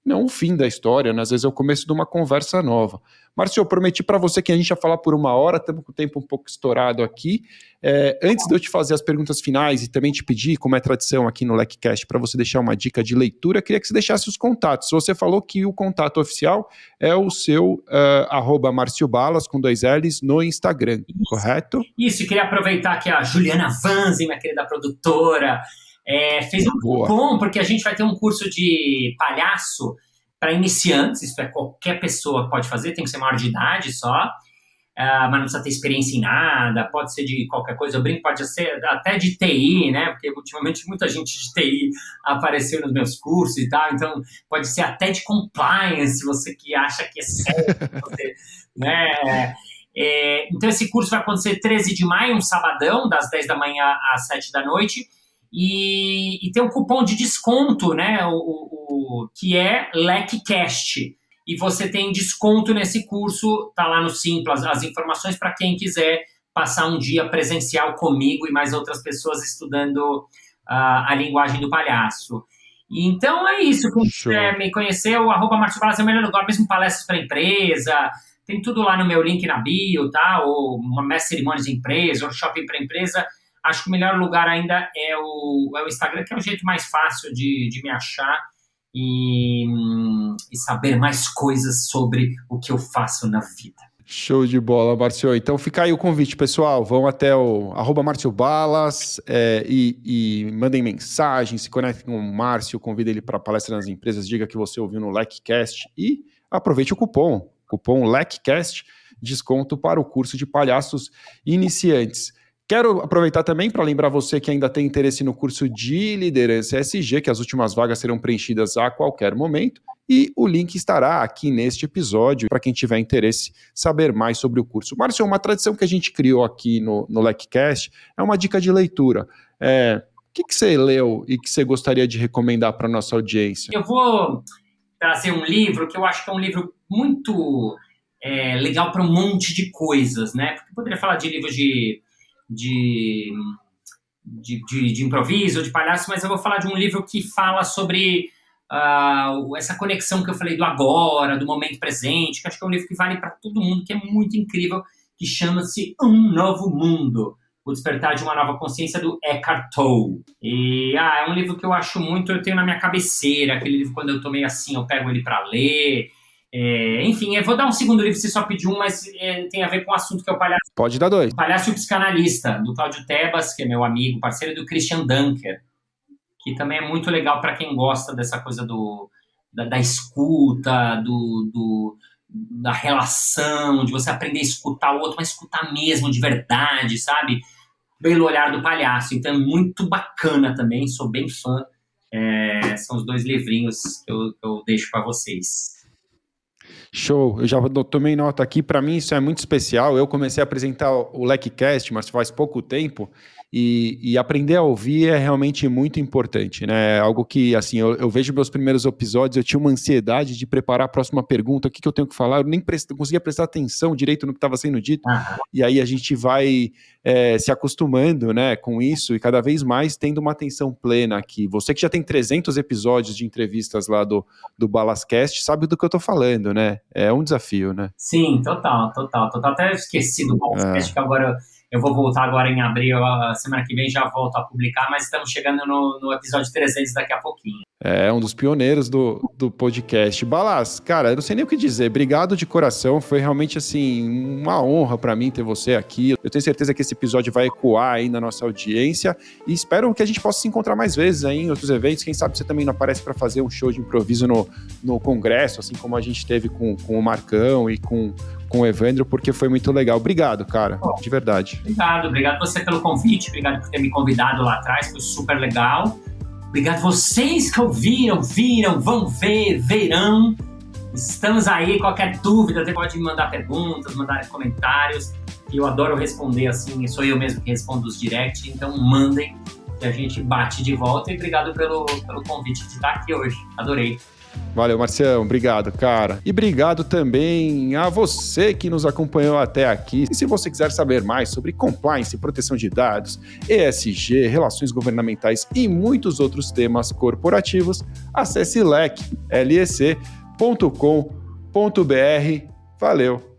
Speaker 2: não o fim da história, né? às vezes é o começo de uma conversa nova. Márcio, eu prometi para você que a gente ia falar por uma hora, estamos com o tempo um pouco estourado aqui. É, antes de eu te fazer as perguntas finais e também te pedir, como é tradição aqui no LecCast, para você deixar uma dica de leitura, queria que você deixasse os contatos. Você falou que o contato oficial é o seu uh, arroba Márcio Balas, com dois L's, no Instagram, Isso. correto?
Speaker 1: Isso, e queria aproveitar que a Juliana Vanzi, minha querida produtora, é, fez um Boa. cupom, porque a gente vai ter um curso de palhaço para iniciantes, isso é qualquer pessoa pode fazer, tem que ser maior de idade só, uh, mas não precisa ter experiência em nada, pode ser de qualquer coisa, eu brinco, pode ser até de TI, né, porque ultimamente muita gente de TI apareceu nos meus cursos e tal, então pode ser até de compliance, você que acha que é você, né, é, então esse curso vai acontecer 13 de maio, um sabadão, das 10 da manhã às 7 da noite, e, e tem um cupom de desconto, né? O, o, o que é LECCAST. E você tem desconto nesse curso, tá lá no Simples, as informações para quem quiser passar um dia presencial comigo e mais outras pessoas estudando uh, a linguagem do palhaço. Então é isso. Quem quiser me conhecer, o arroba Márcio Balas é o melhor lugar, mesmo palestras para empresa. Tem tudo lá no meu link na bio, tá? Ou uma mestre cerimônias de empresa, shopping para empresa. Acho que o melhor lugar ainda é o, é o Instagram, que é o jeito mais fácil de, de me achar e, e saber mais coisas sobre o que eu faço na vida.
Speaker 2: Show de bola, Márcio. Então fica aí o convite, pessoal. Vão até o arroba Márcio Balas é, e, e, mandem mensagem, se conectem com o Márcio, convida ele para palestra nas empresas, diga que você ouviu no LECCast e aproveite o cupom, cupom LECCast, desconto para o curso de palhaços iniciantes. Quero aproveitar também para lembrar você que ainda tem interesse no curso de liderança SG, que as últimas vagas serão preenchidas a qualquer momento. E o link estará aqui neste episódio para quem tiver interesse saber mais sobre o curso. Márcio, uma tradição que a gente criou aqui no, no LecCast é uma dica de leitura. É, o que, que você leu e que você gostaria de recomendar para a nossa audiência?
Speaker 1: Eu vou trazer um livro que eu acho que é um livro muito é, legal para um monte de coisas, né? Porque eu poderia falar de livros de de, de, de, de improviso, de palhaço, mas eu vou falar de um livro que fala sobre uh, essa conexão que eu falei do agora, do momento presente, que acho que é um livro que vale para todo mundo, que é muito incrível, que chama-se Um Novo Mundo. O Despertar de uma Nova Consciência, do Eckhart Tolle. E ah, é um livro que eu acho muito, eu tenho na minha cabeceira, aquele livro quando eu tomei assim, eu pego ele para ler, é, enfim, eu vou dar um segundo livro, você só pediu um, mas é, tem a ver com o assunto que é o Palhaço.
Speaker 2: Pode dar dois.
Speaker 1: Palhaço e o Psicanalista, do Cláudio Tebas, que é meu amigo, parceiro do Christian Dunker, que também é muito legal para quem gosta dessa coisa do, da, da escuta, do, do, da relação, de você aprender a escutar o outro, mas escutar mesmo, de verdade, sabe? Pelo olhar do palhaço. Então é muito bacana também, sou bem fã. É, são os dois livrinhos que eu, eu deixo para vocês.
Speaker 2: Show, eu já tomei nota aqui, para mim isso é muito especial. Eu comecei a apresentar o LecCast, mas faz pouco tempo, e, e, aprender a ouvir é realmente muito importante, né? É algo que, assim, eu, eu, vejo meus primeiros episódios, eu tinha uma ansiedade de preparar a próxima pergunta, o que, que eu tenho que falar, eu nem prest, conseguia prestar atenção direito no que estava sendo dito, e aí a gente vai é, se acostumando, né, com isso, e cada vez mais tendo uma atenção plena aqui. Você que já tem 300 episódios de entrevistas lá do, do Balascast, sabe do que eu estou falando, né? É um desafio, né?
Speaker 1: Sim, total, total, total. Até esqueci do Balascast, é. que agora eu vou voltar agora em abril, semana que vem já volto a publicar, mas estamos chegando no, no episódio 300 daqui a pouquinho.
Speaker 2: É, um dos pioneiros do, do podcast. Balas, cara, eu não sei nem o que dizer. Obrigado de coração. Foi realmente, assim, uma honra para mim ter você aqui. Eu tenho certeza que esse episódio vai ecoar aí na nossa audiência. E espero que a gente possa se encontrar mais vezes aí em outros eventos. Quem sabe você também não aparece para fazer um show de improviso no, no congresso, assim como a gente teve com, com o Marcão e com, com o Evandro, porque foi muito legal. Obrigado, cara, de verdade.
Speaker 1: Obrigado, obrigado você pelo convite, obrigado por ter me convidado lá atrás, foi super legal. Obrigado vocês que ouviram, viram, vão ver, verão. Estamos aí, qualquer dúvida, você pode me mandar perguntas, mandar comentários. Eu adoro responder assim, sou eu mesmo que respondo os direct, então mandem que a gente bate de volta. E obrigado pelo, pelo convite de estar aqui hoje. Adorei.
Speaker 2: Valeu, Marcião. Obrigado, cara. E obrigado também a você que nos acompanhou até aqui. E se você quiser saber mais sobre compliance, proteção de dados, ESG, relações governamentais e muitos outros temas corporativos, acesse lec, lec.com.br. Valeu!